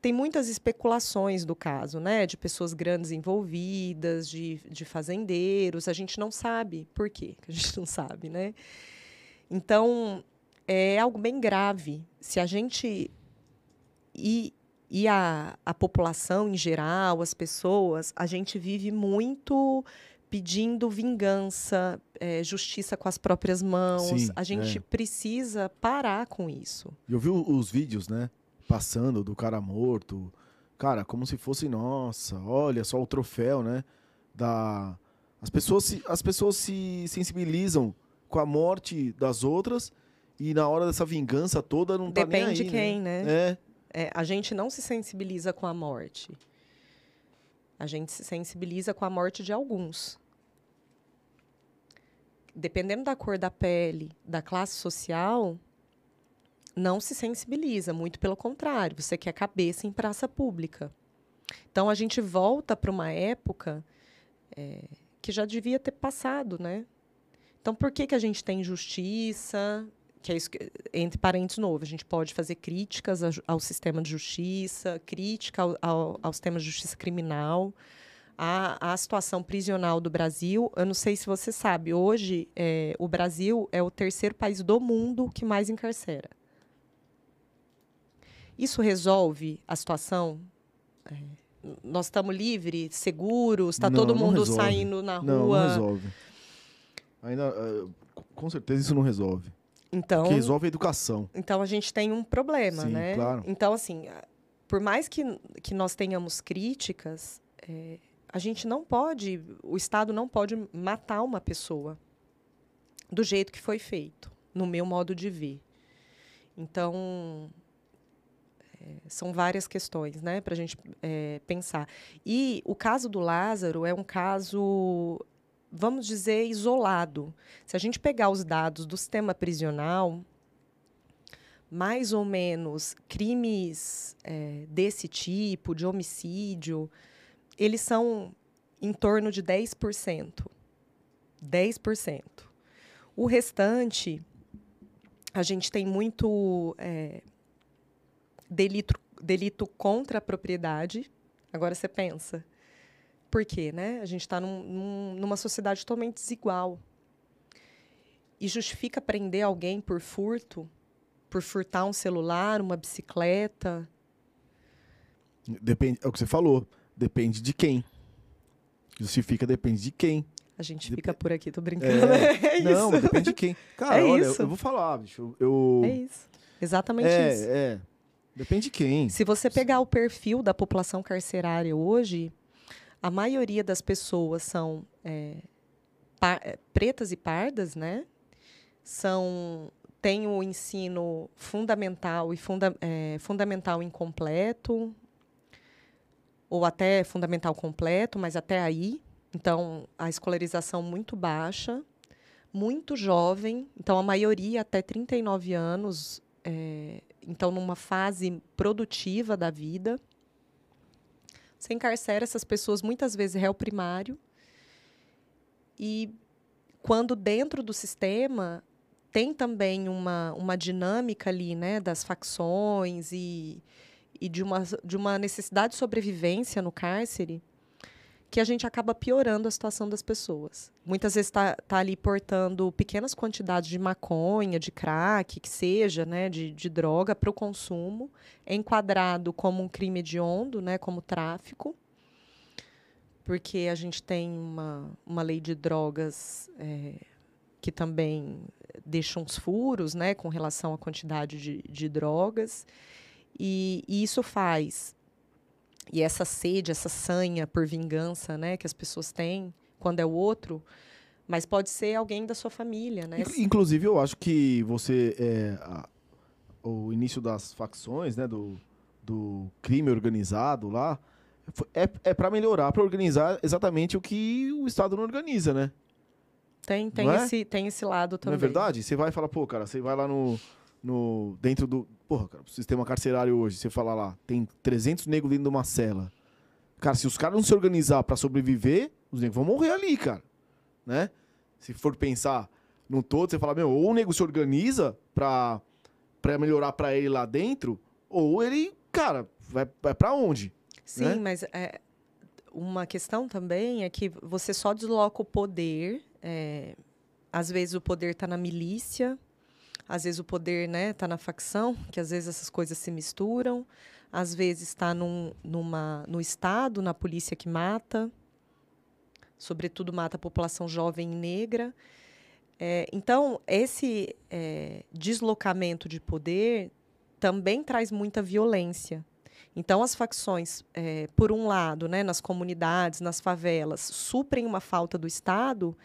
Tem muitas especulações do caso, né? De pessoas grandes envolvidas, de, de fazendeiros. A gente não sabe por quê. A gente não sabe, né? Então, é algo bem grave. Se a gente e, e a, a população em geral, as pessoas, a gente vive muito pedindo vingança, é, justiça com as próprias mãos. Sim, a gente é. precisa parar com isso. Eu vi os vídeos, né? Passando do cara morto. Cara, como se fosse, nossa, olha só o troféu, né? Da... As, pessoas se, as pessoas se sensibilizam com a morte das outras e na hora dessa vingança toda não Depende tá nem aí, de quem, né? né? É. é. A gente não se sensibiliza com a morte. A gente se sensibiliza com a morte de alguns. Dependendo da cor da pele, da classe social, não se sensibiliza, muito pelo contrário, você quer cabeça em praça pública. Então a gente volta para uma época é, que já devia ter passado, né? Então por que, que a gente tem justiça? que é isso que, entre parênteses novo, a gente pode fazer críticas ao, sistema de justiça, crítica ao, ao, ao, sistema de justiça criminal, à, à situação prisional do Brasil. Eu não sei se você sabe, hoje é, o Brasil é o terceiro país do mundo que mais encarcera. Isso resolve a situação? É, nós estamos livres, seguros, está todo mundo saindo na rua? Não, não resolve. Ainda, uh, com certeza isso não resolve. Então, que resolve a educação. Então a gente tem um problema, Sim, né? Claro. Então, assim, por mais que, que nós tenhamos críticas, é, a gente não pode, o Estado não pode matar uma pessoa do jeito que foi feito, no meu modo de ver. Então, é, são várias questões, né, para a gente é, pensar. E o caso do Lázaro é um caso vamos dizer, isolado. Se a gente pegar os dados do sistema prisional, mais ou menos crimes é, desse tipo, de homicídio, eles são em torno de 10%. 10%. O restante, a gente tem muito é, delito, delito contra a propriedade. Agora você pensa, por quê? Né? A gente está num, num, numa sociedade totalmente desigual. E justifica prender alguém por furto, por furtar um celular, uma bicicleta. Depende, é o que você falou. Depende de quem. Justifica depende de quem. A gente Dep fica por aqui, tô brincando. É, *laughs* é não, depende de quem. Cara, é olha, isso. eu vou falar, bicho. Eu... É isso. Exatamente é, isso. É. Depende de quem. Se você pegar o perfil da população carcerária hoje, a maioria das pessoas são é, é, pretas e pardas, né? São tem o ensino fundamental e funda, é, fundamental incompleto ou até fundamental completo, mas até aí. Então, a escolarização muito baixa, muito jovem. Então, a maioria até 39 anos é, então numa fase produtiva da vida. Você encarcera essas pessoas muitas vezes réu primário. E quando dentro do sistema tem também uma, uma dinâmica ali, né, das facções e, e de, uma, de uma necessidade de sobrevivência no cárcere, que a gente acaba piorando a situação das pessoas. Muitas vezes está tá ali portando pequenas quantidades de maconha, de crack, que seja, né, de, de droga para o consumo, é enquadrado como um crime hediondo, né, como tráfico, porque a gente tem uma, uma lei de drogas é, que também deixa uns furos né, com relação à quantidade de, de drogas. E, e, isso faz. E essa sede, essa sanha por vingança né, que as pessoas têm quando é o outro, mas pode ser alguém da sua família. Né? Inclusive, eu acho que você. É, a, o início das facções, né, do, do crime organizado lá, é, é para melhorar, para organizar exatamente o que o Estado não organiza, né? Tem, tem, é? esse, tem esse lado também. Não é verdade? Você vai falar, pô, cara, você vai lá no. No dentro do. Porra, cara, o sistema carcerário hoje, você fala lá, tem 300 negros dentro de uma cela. Cara, se os caras não se organizar para sobreviver, os negros vão morrer ali, cara. Né? Se for pensar no todo, você fala, meu, ou o nego se organiza pra, pra melhorar para ele lá dentro, ou ele, cara, vai, vai para onde? Sim, né? mas é, uma questão também é que você só desloca o poder é, às vezes o poder está na milícia, às vezes o poder está né, tá na facção, que às vezes essas coisas se misturam, às vezes está num, numa, no Estado, na polícia que mata, sobretudo mata a população jovem e negra. É, então, esse é, deslocamento de poder também traz muita violência. Então, as facções, é, por um lado, né, nas comunidades, nas favelas, suprem uma falta do Estado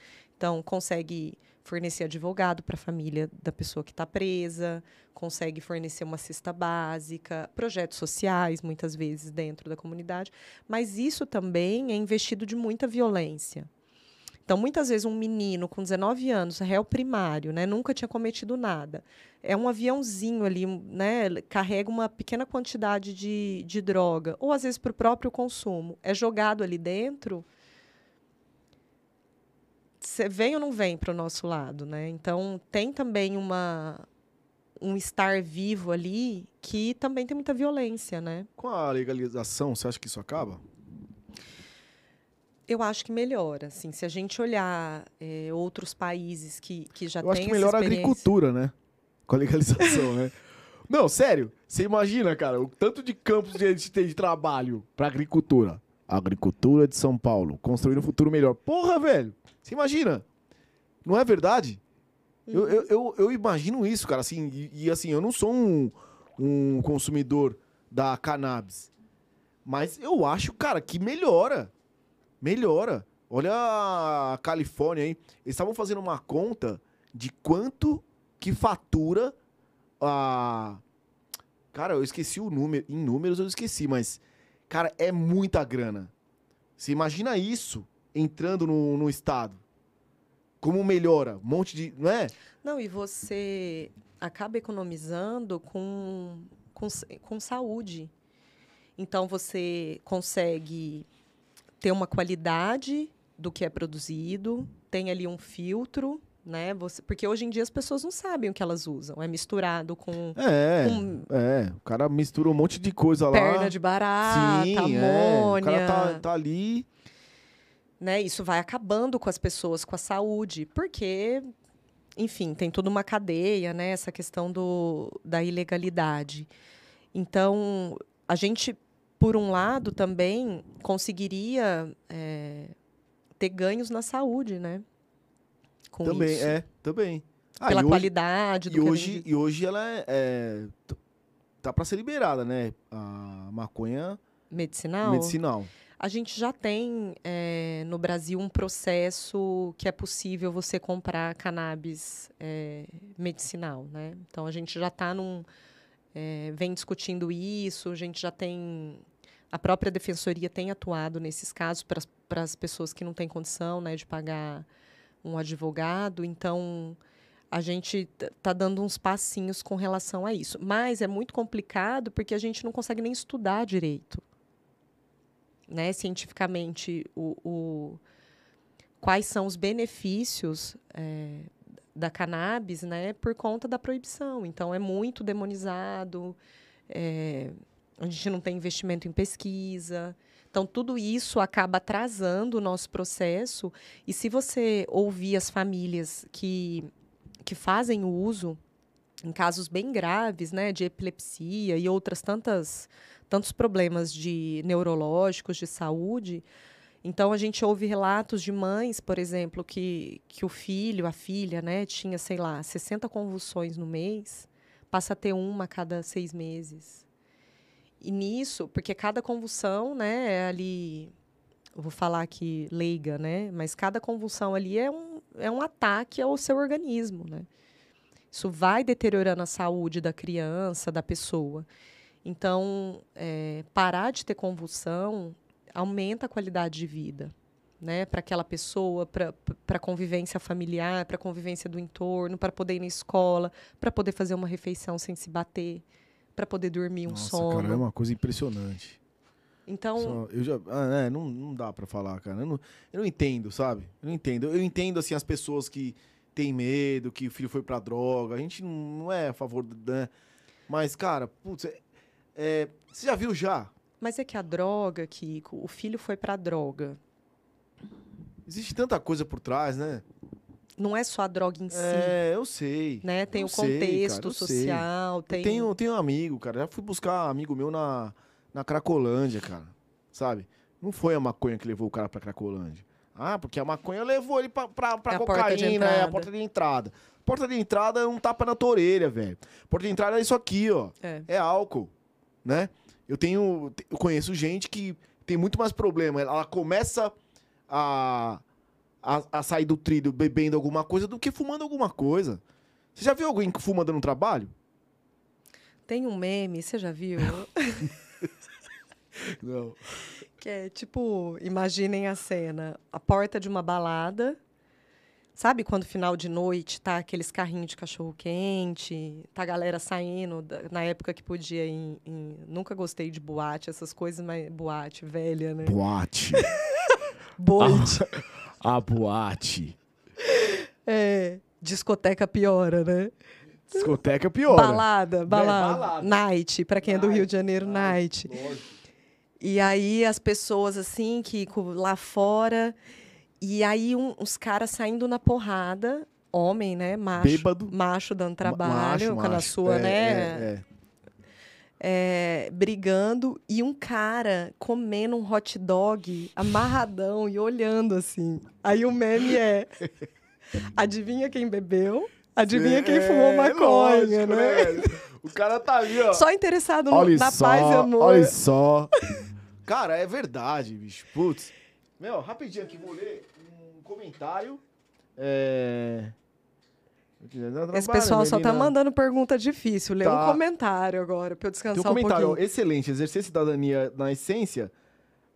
então, consegue fornecer advogado para a família da pessoa que está presa, consegue fornecer uma cesta básica, projetos sociais, muitas vezes, dentro da comunidade. Mas isso também é investido de muita violência. Então, muitas vezes, um menino com 19 anos, réu primário, né, nunca tinha cometido nada, é um aviãozinho ali, né, carrega uma pequena quantidade de, de droga, ou às vezes para o próprio consumo, é jogado ali dentro você vem ou não vem para o nosso lado, né? Então tem também uma um estar vivo ali que também tem muita violência, né? Com a legalização, você acha que isso acaba? Eu acho que melhora, assim, se a gente olhar é, outros países que, que já Eu acho que melhora a agricultura, né? Com a legalização, né? Não, sério, você imagina, cara, o tanto de campos que a gente tem de trabalho para agricultura. Agricultura de São Paulo, construir um futuro melhor. Porra, velho! Você imagina? Não é verdade? Uhum. Eu, eu, eu, eu, imagino isso, cara. Assim, e, e, assim, eu não sou um, um consumidor da cannabis. Mas eu acho, cara, que melhora. Melhora. Olha a Califórnia aí. Eles estavam fazendo uma conta de quanto que fatura a. Cara, eu esqueci o número. Em números eu esqueci, mas. Cara, é muita grana. Você imagina isso entrando no, no Estado? Como melhora? Um monte de. Não é? Não, e você acaba economizando com, com, com saúde. Então, você consegue ter uma qualidade do que é produzido, tem ali um filtro, né? Você, porque hoje em dia as pessoas não sabem o que elas usam. É misturado com. É, com é. O cara mistura um monte de coisa perna lá. Perna de barata, Sim, amônia. É. O cara tá, tá ali né? Isso vai acabando com as pessoas, com a saúde, porque, enfim, tem toda uma cadeia, né? Essa questão do, da ilegalidade. Então, a gente, por um lado, também conseguiria é, ter ganhos na saúde, né? Com também, isso. é, também. Ah, Pela qualidade do e hoje, gente... E hoje ela é, é tá para ser liberada, né? A maconha medicinal. Medicinal. A gente já tem é, no Brasil um processo que é possível você comprar cannabis é, medicinal, né? Então a gente já está num é, vem discutindo isso, a gente já tem a própria defensoria tem atuado nesses casos para as pessoas que não têm condição, né, de pagar um advogado. Então a gente está dando uns passinhos com relação a isso. Mas é muito complicado porque a gente não consegue nem estudar direito. Né, cientificamente, o, o quais são os benefícios é, da cannabis né, por conta da proibição. Então, é muito demonizado, é, a gente não tem investimento em pesquisa. Então, tudo isso acaba atrasando o nosso processo. E se você ouvir as famílias que que fazem o uso em casos bem graves, né, de epilepsia e outras tantas tantos problemas de neurológicos de saúde. Então a gente ouve relatos de mães, por exemplo, que que o filho, a filha, né, tinha, sei lá, 60 convulsões no mês, passa a ter uma a cada seis meses. E nisso, porque cada convulsão, né, é ali eu vou falar aqui leiga, né? Mas cada convulsão ali é um, é um ataque ao seu organismo, né? Isso vai deteriorando a saúde da criança, da pessoa. Então, é, parar de ter convulsão aumenta a qualidade de vida, né? Para aquela pessoa, para a convivência familiar, para a convivência do entorno, para poder ir na escola, para poder fazer uma refeição sem se bater, para poder dormir um Nossa, sono. cara, é uma coisa impressionante. Então, Só- eu já, ah, é, não, não dá pra falar, cara. Eu não, eu não entendo, sabe? Eu não entendo. Eu entendo, assim, as pessoas que têm medo, que o filho foi pra droga. A gente não, é a favor, né? Mas, cara, putz, é, é, você já viu já? mas é que a droga, Kiko, o filho foi para droga. Existe tanta coisa por trás, né? Não é só a droga em si. É, eu sei. né? Tem Eu o sei, contexto cara, sei. social, Eu tem. tenho, tenho um amigo, cara. Já fui buscar amigo meu na, na Cracolândia, cara. Sabe? Não foi a maconha que levou o cara pra Cracolândia. Ah, porque a maconha levou ele pra, pra, pra É cocaína, é a porta de entrada. Porta de entrada é um tapa na tua orelha, velho. Porta de entrada é isso aqui, ó. É. É álcool, né? Eu tenho, eu conheço gente que tem muito mais problema. Ela começa a, a, a sair do trilho bebendo alguma coisa do que fumando alguma coisa. Você já viu alguém que fuma dando trabalho? Tem um meme, você já viu? *laughs* Não. que é tipo, imaginem a cena: a porta de uma balada. Sabe quando final de noite tá aqueles carrinhos de cachorro quente, tá a galera saindo, da- na época que podia ir em, em- Nunca gostei de boate, essas coisas, mas boate velha, né? Boate. *laughs* Boite. A boate. É, discoteca piora, né? Discoteca pior. Balada, balada. balada. Night, pra quem é do Rio de Janeiro, Night, night. E aí as pessoas assim que lá fora e aí um- os caras saindo na porrada, homem, né, macho, Bêbado. macho dando trabalho, macho, com a macho. sua, É, né, é, é. É, brigando e um cara comendo um hot dog amarradão e olhando assim. Aí o meme é *laughs* Adivinha quem bebeu? Adivinha quem fumou É, maconha, lógico, né? velho? O cara tá ali, ó. Só interessado no- Olha na só, paz e amor. olha só. *laughs* Cara, é verdade, bicho. Putz. Meu, rapidinho aqui, vou ler um comentário. É... Esse pessoal só tá mandando pergunta difícil. Lê Tá. um comentário agora pra eu Tem descansar um comentário, pouquinho. excelente. Exercer cidadania na essência.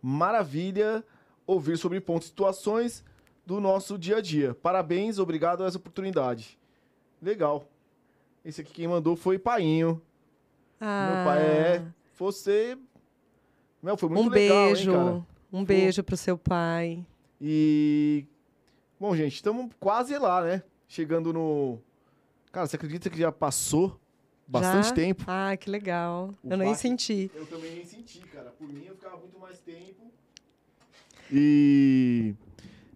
Maravilha ouvir sobre pontos e situações do nosso dia a dia. Parabéns, obrigado a essa oportunidade. Legal. Esse aqui quem mandou foi Painho. Ah, Meu pai é. Você. Meu, foi muito um legal, beijo. hein, cara? um beijo pro seu pai. E. Bom, gente, estamos quase lá, né? Chegando no. Cara, você acredita que já passou bastante Já? tempo? Ah, que legal. O eu nem senti. Eu também nem senti, cara. Por mim, eu ficava muito mais tempo. E.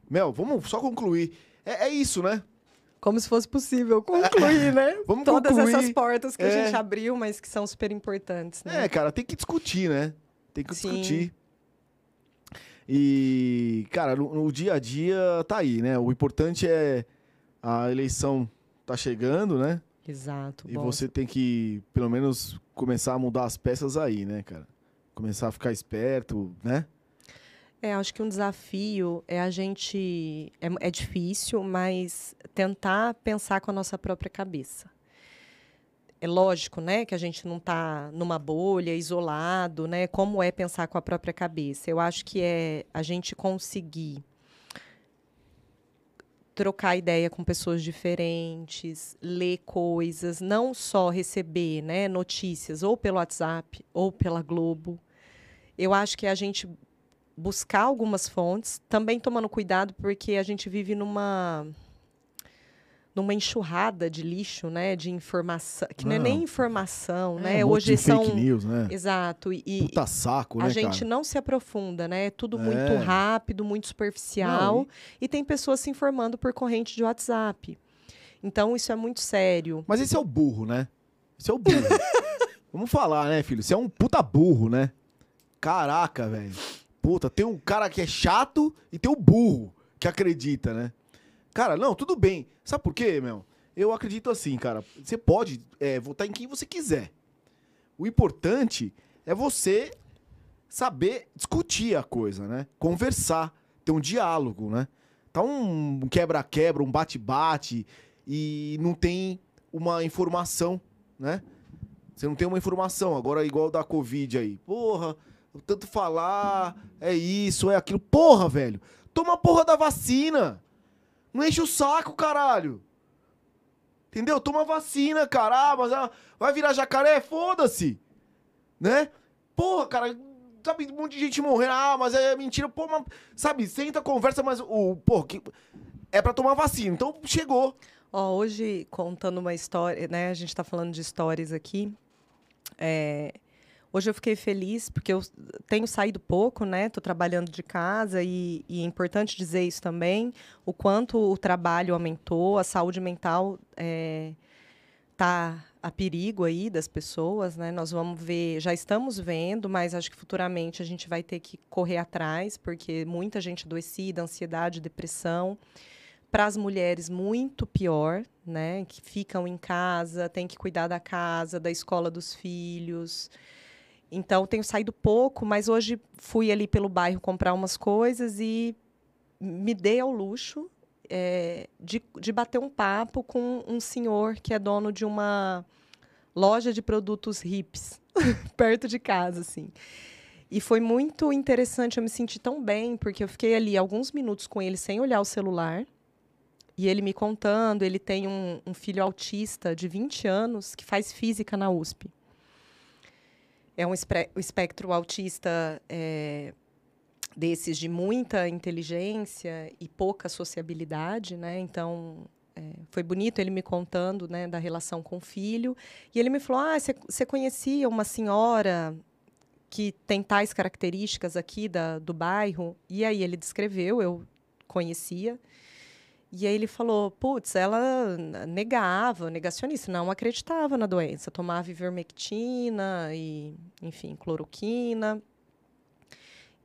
Mel, vamos só concluir. É, é isso, né? Como se fosse possível concluir, né? *laughs* Vamos Todas concluir. essas portas que a É. gente abriu, mas que são super importantes, né? É, cara, tem que discutir, né? Tem que Sim. discutir. E, cara, no, no dia a dia tá aí, né? O importante é a eleição tá chegando, né? Exato. E bom. você tem que, pelo menos, começar a mudar as peças aí, né, cara? Começar a ficar esperto, né? É, acho que um desafio é a gente. É, é difícil, mas tentar pensar com a nossa própria cabeça. É lógico, né, que a gente não está numa bolha, isolado, né? Como é pensar com a própria cabeça? Eu acho que é a gente conseguir trocar ideia com pessoas diferentes, ler coisas, não só receber né, notícias ou pelo WhatsApp ou pela Globo. Eu acho que a gente buscar algumas fontes, também tomando cuidado porque a gente vive numa numa enxurrada de lixo, né, de informação, que não, não é nem informação, é, né? Um Hoje são fake news, né? Exato, e Puta saco, né, a gente cara? não se aprofunda, né? É tudo É. muito rápido, muito superficial, Não, e... tem pessoas se informando por corrente de WhatsApp. Então isso é muito sério. Mas esse é o burro, né? Esse é o burro. *laughs* Vamos falar, né, filho? Você é um puta burro, né? Caraca, velho. Puta, tem um cara que é chato e tem o burro que acredita, né? Cara, não, tudo bem. Sabe por quê, meu? Eu acredito assim, cara. Você pode é, votar em quem você quiser. O importante é você saber discutir a coisa, né? Conversar, ter um diálogo, né? Tá um quebra-quebra, um bate-bate e não tem uma informação, né? Você não tem uma informação. Agora, igual da Covid aí. Porra, tanto falar, é isso, é aquilo. Porra, velho. Toma a porra da vacina. Não enche o saco, caralho. Entendeu? Toma vacina, cara. Ah, mas ah, vai virar jacaré? Foda-se. Né? Porra, cara. Sabe, um monte de gente morrendo. Ah, mas é mentira. Pô, mas, sabe, senta, conversa, mas o. Porra, que, é pra tomar vacina. Então chegou. Ó, hoje, contando uma história, né? A gente está falando de histórias aqui. É, hoje eu fiquei feliz porque eu tenho saído pouco, né? Estou trabalhando de casa e, e, é importante dizer isso também, o quanto o trabalho aumentou, a saúde mental está a perigo aí das pessoas, né? Nós vamos ver, já estamos vendo, mas acho que futuramente a gente vai ter que correr atrás, porque muita gente adoecida, ansiedade, depressão para as mulheres muito pior, né, que ficam em casa, tem que cuidar da casa, da escola dos filhos. Então tenho saído pouco, mas hoje fui ali pelo bairro comprar umas coisas e me dei ao luxo é, de, de bater um papo com um senhor que é dono de uma loja de produtos hips *laughs* perto de casa, assim. E foi muito interessante, eu me senti tão bem, porque eu fiquei ali alguns minutos com ele sem olhar o celular. E ele me contando, ele tem um, um, filho autista de 20 anos que faz física na USP. É um espectro autista é, desses de muita inteligência e pouca sociabilidade, né? Então, é, foi bonito ele me contando né, da relação com o filho. E ele me falou, ah, você conhecia uma senhora que tem tais características aqui da, do bairro? E aí ele descreveu, eu conhecia. E aí ele falou, putz, ela negava, negacionista, não acreditava na doença, tomava ivermectina e, enfim, cloroquina.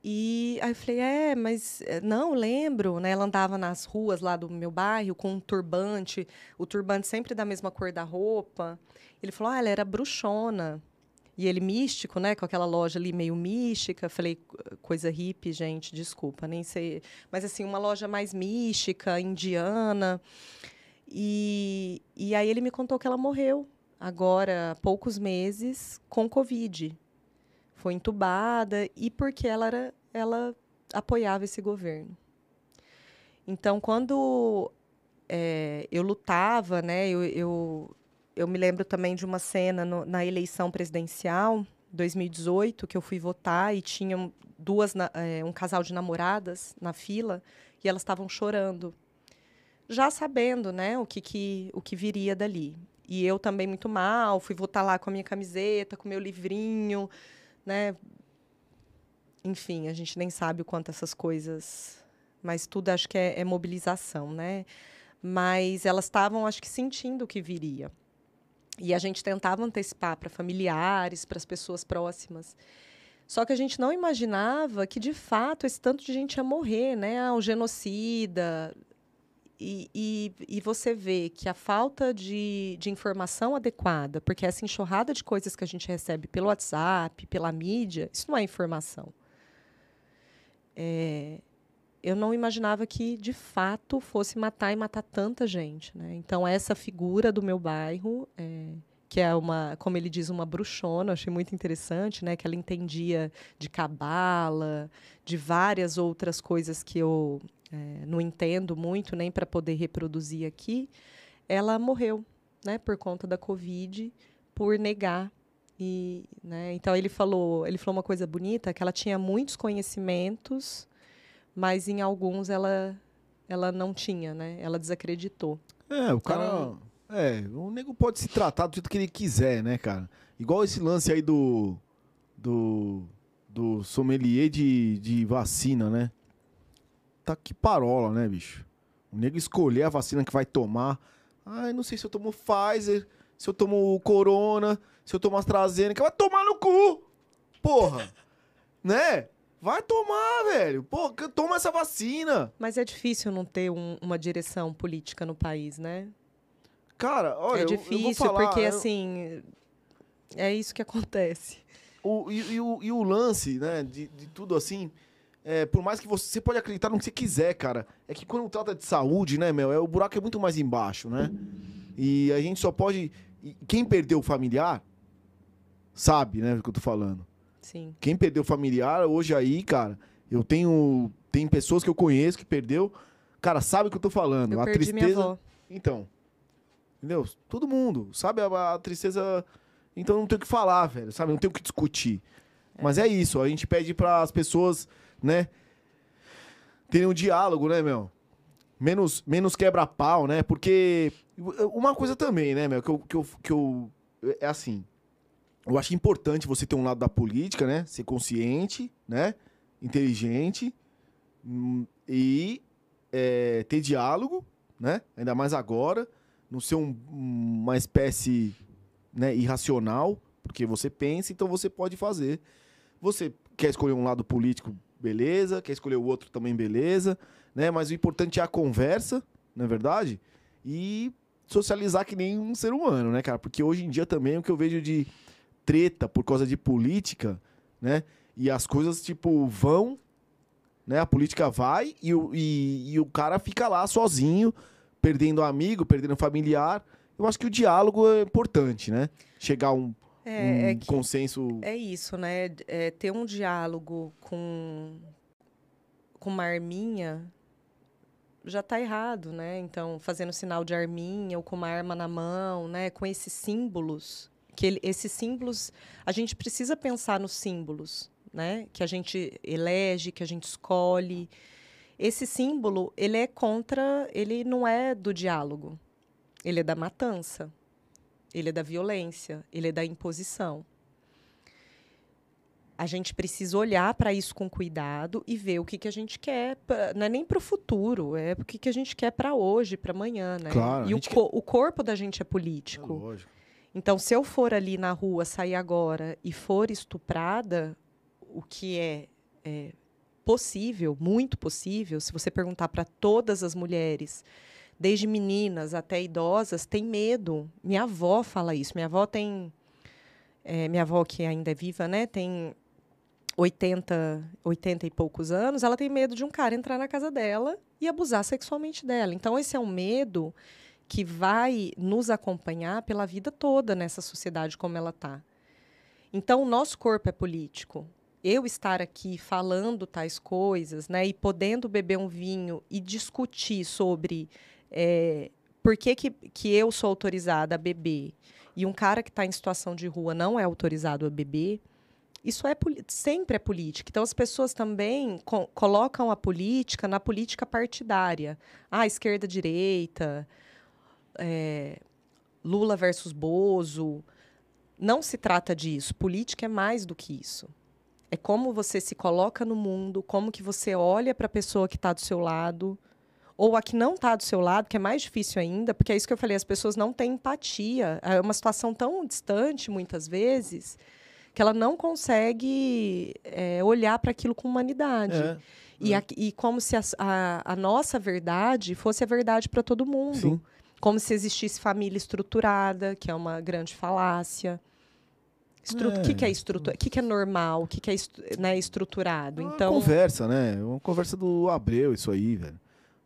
E aí eu falei, é, mas não, lembro, né? Ela andava nas ruas lá do meu bairro com um turbante, o turbante sempre da mesma cor da roupa. Ele falou, ah, ela era bruxona. E ele místico, né? Com aquela loja ali meio mística. Falei, coisa hippie, gente, desculpa, nem sei. Mas, assim, uma loja mais mística, indiana. E, e aí ele me contou que ela morreu agora, há poucos meses, com Covid. Foi entubada e porque ela, era, ela apoiava esse governo. Então, quando é, eu lutava, né? eu, eu eu me lembro também de uma cena no, na eleição presidencial 2018 que eu fui votar e tinha duas é, um casal de namoradas na fila e elas estavam chorando já sabendo né o que, que o que viria dali. E eu também muito mal fui votar lá com a minha camiseta com meu livrinho né. Enfim a gente nem sabe o quanto essas coisas mas tudo acho que é, é mobilização né. Mas elas estavam acho que sentindo o que viria e a gente tentava antecipar para familiares, para as pessoas próximas. Só que a gente não imaginava que, de fato, esse tanto de gente ia morrer, né? Ah, o genocida. E, e, e, você vê que a falta de, de informação adequada, porque essa enxurrada de coisas que a gente recebe pelo WhatsApp, pela mídia, isso não é informação. É, eu não imaginava que, de fato, fosse matar e matar tanta gente. Né? Então, essa figura do meu bairro, é, que é uma, como ele diz, uma bruxona, achei muito interessante, né? que ela entendia de cabala, de várias outras coisas que eu é, não entendo muito nem para poder reproduzir aqui, ela morreu, né, por conta da Covid, por negar e, né, então ele falou, ele falou uma coisa bonita, que ela tinha muitos conhecimentos, mas em alguns ela ela não tinha, né? Ela desacreditou. É, o cara, então, é, o nego pode se tratar do jeito que ele quiser, né, cara? Igual esse lance aí do do do sommelier de, de vacina, né? Tá que parola, né, bicho? O nego escolher a vacina que vai tomar. Ai, não sei se eu tomo Pfizer, se eu tomo Corona, se eu tomo AstraZeneca. Vai tomar no cu! Porra! *laughs* né? Vai tomar, velho. Pô, toma essa vacina. Mas é difícil não ter um, uma direção política no país, né? Cara, olha, é difícil eu, falar, porque eu... assim é isso que acontece. O, e, e, o, e o lance, né, de, de tudo assim, é, por mais que você, você pode acreditar no que você quiser, cara, é que quando trata de saúde, né, meu, é, o buraco é muito mais embaixo, né? E a gente só pode. Quem perdeu o familiar sabe, né, o que eu tô falando. Sim. Quem perdeu familiar, hoje aí, cara, eu tenho. Tem pessoas que eu conheço que perdeu. Cara, sabe o que eu tô falando. Eu a tristeza. Então. Entendeu? Todo mundo. Sabe a, a tristeza. Então não tem o que falar, velho. Sabe? Não tem o que discutir. É. Mas é isso. A gente pede para as pessoas, né? Terem um diálogo, né, meu? Menos, menos quebra-pau, né? Porque. Uma coisa também, né, meu? Que eu, que eu, que eu. É assim eu acho importante você ter um lado da política, né? Ser consciente, né? Inteligente hum, e é, ter diálogo, né? Ainda mais agora, não ser um, uma espécie né, irracional, porque você pensa, então você pode fazer. Você quer escolher um lado político, beleza? Quer escolher o outro também, beleza? Né? Mas o importante é a conversa, não é verdade? E socializar que nem um ser humano, né, cara? Porque hoje em dia também o que eu vejo de treta por causa de política, né? E as coisas, tipo, vão, né? A política vai e e, e o cara fica lá sozinho, perdendo amigo, perdendo familiar. Eu acho que o diálogo é importante, né? Chegar a um, é, um é consenso. É isso, né? É ter um diálogo com, com uma arminha já está errado, né? Então, fazendo sinal de arminha ou com uma arma na mão, né? Com esses símbolos que ele, esses símbolos, a gente precisa pensar nos símbolos, né? Que a gente elege, que a gente escolhe. Esse símbolo, ele é contra, ele não é do diálogo. Ele é da matança. Ele é da violência, ele é da imposição. A gente precisa olhar para isso com cuidado e ver o que, que a gente quer, pra, não é nem para o futuro, é o que, que a gente quer para hoje, para amanhã, né? Claro, e o, quer... o corpo da gente é político. É lógico. Então, se eu for ali na rua, sair agora e for estuprada, o que é, é possível, muito possível, se você perguntar para todas as mulheres, desde meninas até idosas, tem medo. Minha avó fala isso. Minha avó tem. É, minha avó, que ainda é viva, né, tem 80, 80 e poucos anos, ela tem medo de um cara entrar na casa dela e abusar sexualmente dela. Então, esse é um medo que vai nos acompanhar pela vida toda nessa sociedade como ela está. Então, o nosso corpo é político. Eu estar aqui falando tais coisas, né, e podendo beber um vinho e discutir sobre é, por que, que, que eu sou autorizada a beber e um cara que está em situação de rua não é autorizado a beber, isso é sempre é política. Então as pessoas também co colocam a política na política partidária. Ah, esquerda, direita, é, Lula versus Bozo. Não se trata disso. Política é mais do que isso. É como você se coloca no mundo, como que você olha para a pessoa que está do seu lado, ou a que não está do seu lado, que é mais difícil ainda, porque é isso que eu falei, as pessoas não têm empatia. É uma situação tão distante, muitas vezes, que ela não consegue é, olhar para aquilo com humanidade. É, e, é. A, e, como se a, a, a, nossa verdade fosse a verdade para todo mundo. Sim como se existisse família estruturada, que é uma grande falácia. Estru... É. O que, que é estrutura? O que, que é normal? O que, que é est... né, estruturado? É uma então... conversa, né? É uma conversa do Abreu, isso aí, velho.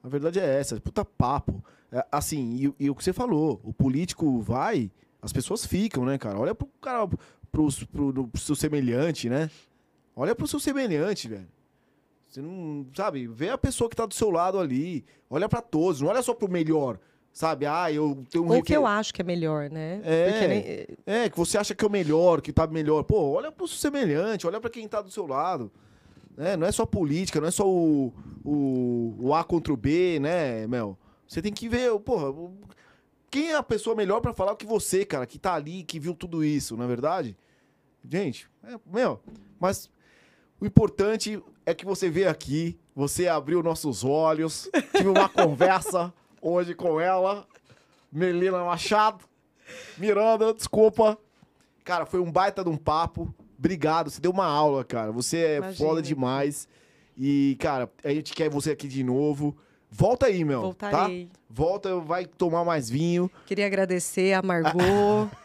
A verdade é essa, puta papo. É, assim, e, e, o que você falou, o político vai, as pessoas ficam, né, cara? Olha pro cara, pro, pro, pro seu semelhante, né? Olha pro seu semelhante, velho. Você não, sabe, vê a pessoa que tá do seu lado ali, olha pra todos, não olha só pro melhor, sabe? Ah, eu tenho um Ou que eu acho que é melhor, né? É. Nem- É, que você acha que é o melhor, que tá melhor. Pô, olha pro semelhante, olha pra quem tá do seu lado. né? Não é só política, não é só o, o, o A contra o B, né, Mel? Você tem que ver, porra, quem é a pessoa melhor pra falar que você, cara, que tá ali, que viu tudo isso, não é verdade? Gente, é, meu, mas o importante é que você veio aqui, você abriu nossos olhos, tive uma *laughs* conversa hoje com ela, Melina Machado. Miranda, desculpa. Cara, foi um baita de um papo. Obrigado, você deu uma aula, cara. Você é Imagina. foda demais. E, cara, a gente quer você aqui de novo. Volta aí, meu. Voltarei. Tá? Volta, vai tomar mais vinho. Queria agradecer a Margot. *laughs*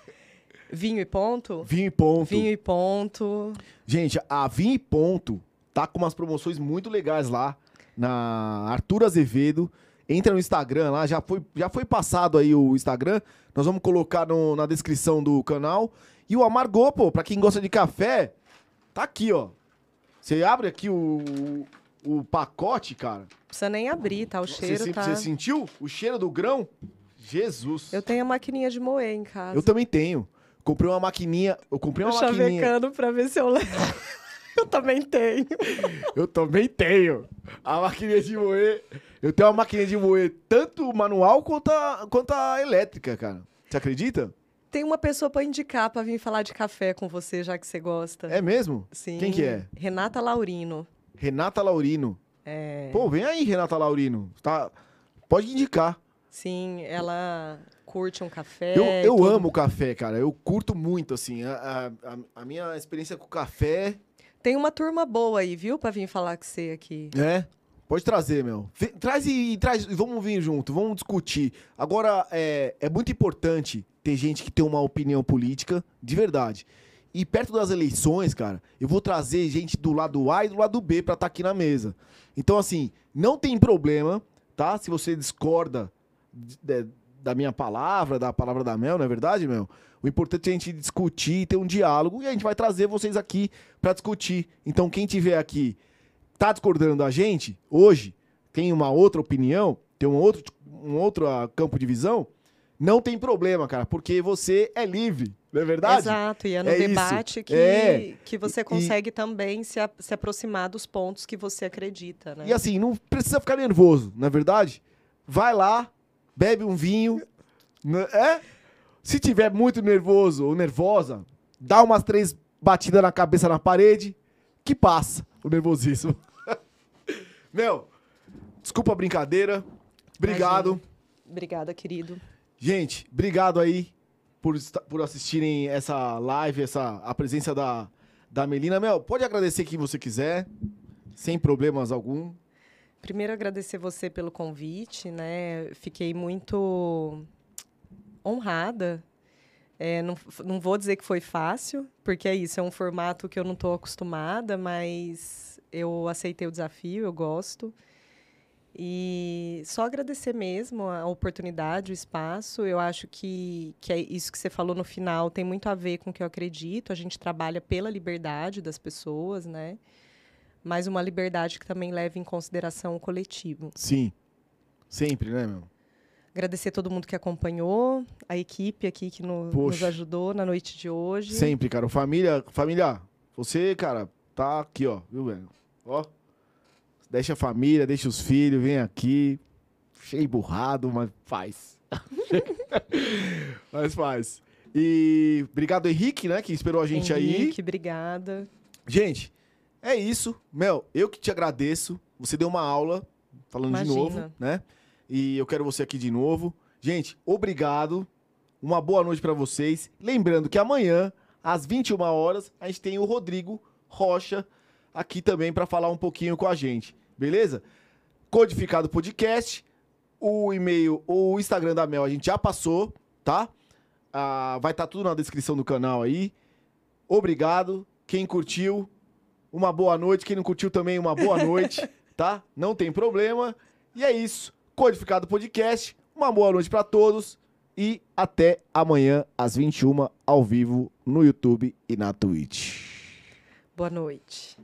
Vinho e ponto? Vinho e ponto. Vinho e ponto. Gente, a Vinho e Ponto tá com umas promoções muito legais lá na Arthur Azevedo. Entra no Instagram lá, já foi, já foi passado aí o Instagram. Nós vamos colocar no- na descrição do canal. E o Amargô, pô, pra quem gosta de café, tá aqui, ó. Você abre aqui o, o pacote, cara. Não precisa nem abrir, tá? O Você, cheiro se- tá. você sentiu o cheiro do grão? Jesus. Eu tenho a maquininha de moer em casa. Eu também tenho. Comprei uma maquininha. Eu comprei Tô uma maquininha. chavecando pra ver se eu levo. *laughs* eu também tenho. Eu também tenho. A maquininha de moer. Eu tenho uma maquininha de moer tanto manual quanto a, quanto a elétrica, cara. Você acredita? Tem uma pessoa pra indicar pra vir falar de café com você, já que você gosta. É mesmo? Sim. Quem que é? Renata Laurino. Renata Laurino. É. Pô, vem aí, Renata Laurino. Tá... Pode indicar. Sim, ela curte um café. eu eu amo café, cara. Eu curto muito, assim. A, a- a- a minha experiência com café Tem uma turma boa aí, viu? Pra vir falar com você aqui. É. Pode trazer, meu. Traz e, e traz. Vamos vir junto, vamos discutir. Agora, é, é muito importante ter gente que tem uma opinião política de verdade. E perto das eleições, cara, eu vou trazer gente do lado A e do lado B pra estar aqui na mesa. Então, assim, não tem problema, tá? Se você discorda da minha palavra, da palavra da Mel, não é verdade, Mel? O importante é a gente discutir, ter um diálogo e a gente vai trazer vocês aqui pra discutir. Então, quem tiver aqui tá discordando da gente hoje, tem uma outra opinião, tem um outro, um outro ah, campo de visão, não tem problema, cara, porque você é livre, não é verdade? Exato, e é no É isso. debate que, É. que você consegue também se, a- se aproximar dos pontos que você acredita, né? E assim, não precisa ficar nervoso, não é verdade? Vai lá, bebe um vinho, né? é? Se tiver muito nervoso ou nervosa, dá umas três batidas na cabeça na parede, que passa o nervosismo. *laughs* Meu, desculpa a brincadeira. Obrigado. Imagina. Obrigada, querido. Gente, obrigado aí por, por assistirem essa live, essa, a presença da, da Melina. Mel, pode agradecer quem você quiser, sem problemas algum. Primeiro, agradecer você pelo convite, né? Fiquei muito honrada. É, não, não vou dizer que foi fácil, porque é isso, é um formato que eu não estou acostumada, mas eu aceitei o desafio, eu gosto. E só agradecer mesmo a oportunidade, o espaço. Eu acho que, que é isso que você falou no final tem muito a ver com o que eu acredito. A gente trabalha pela liberdade das pessoas, né? Mas uma liberdade que também leva em consideração o coletivo. Sim. Sempre, né, meu? Agradecer todo mundo que acompanhou, a equipe aqui que no- nos ajudou na noite de hoje. Sempre, cara. Família, família, você, cara, tá aqui, ó, viu, velho? Ó. Deixa a família, deixa os filhos, vem aqui. Cheio burrado, mas faz. *laughs* mas faz. E obrigado, Henrique, né, que esperou a gente aí. Henrique, obrigada. Gente, é isso. Mel, eu que te agradeço. Você deu uma aula, falando de Imagina. novo, né? E eu quero você aqui de novo. Gente, obrigado. Uma boa noite pra vocês. Lembrando que amanhã, às 21 horas, a gente tem o Rodrigo Rocha aqui também pra falar um pouquinho com a gente. Beleza? Codificado Podcast. O e-mail, o Instagram da Mel a gente já passou, tá? Ah, vai estar tudo na descrição do canal aí. Obrigado. Quem curtiu, uma boa noite. Quem não curtiu também, uma boa noite, *laughs* tá? Não tem problema. E é isso. Codificado Podcast. Uma boa noite pra todos. E até amanhã, às 21 ao vivo, no YouTube e na Twitch. Boa noite.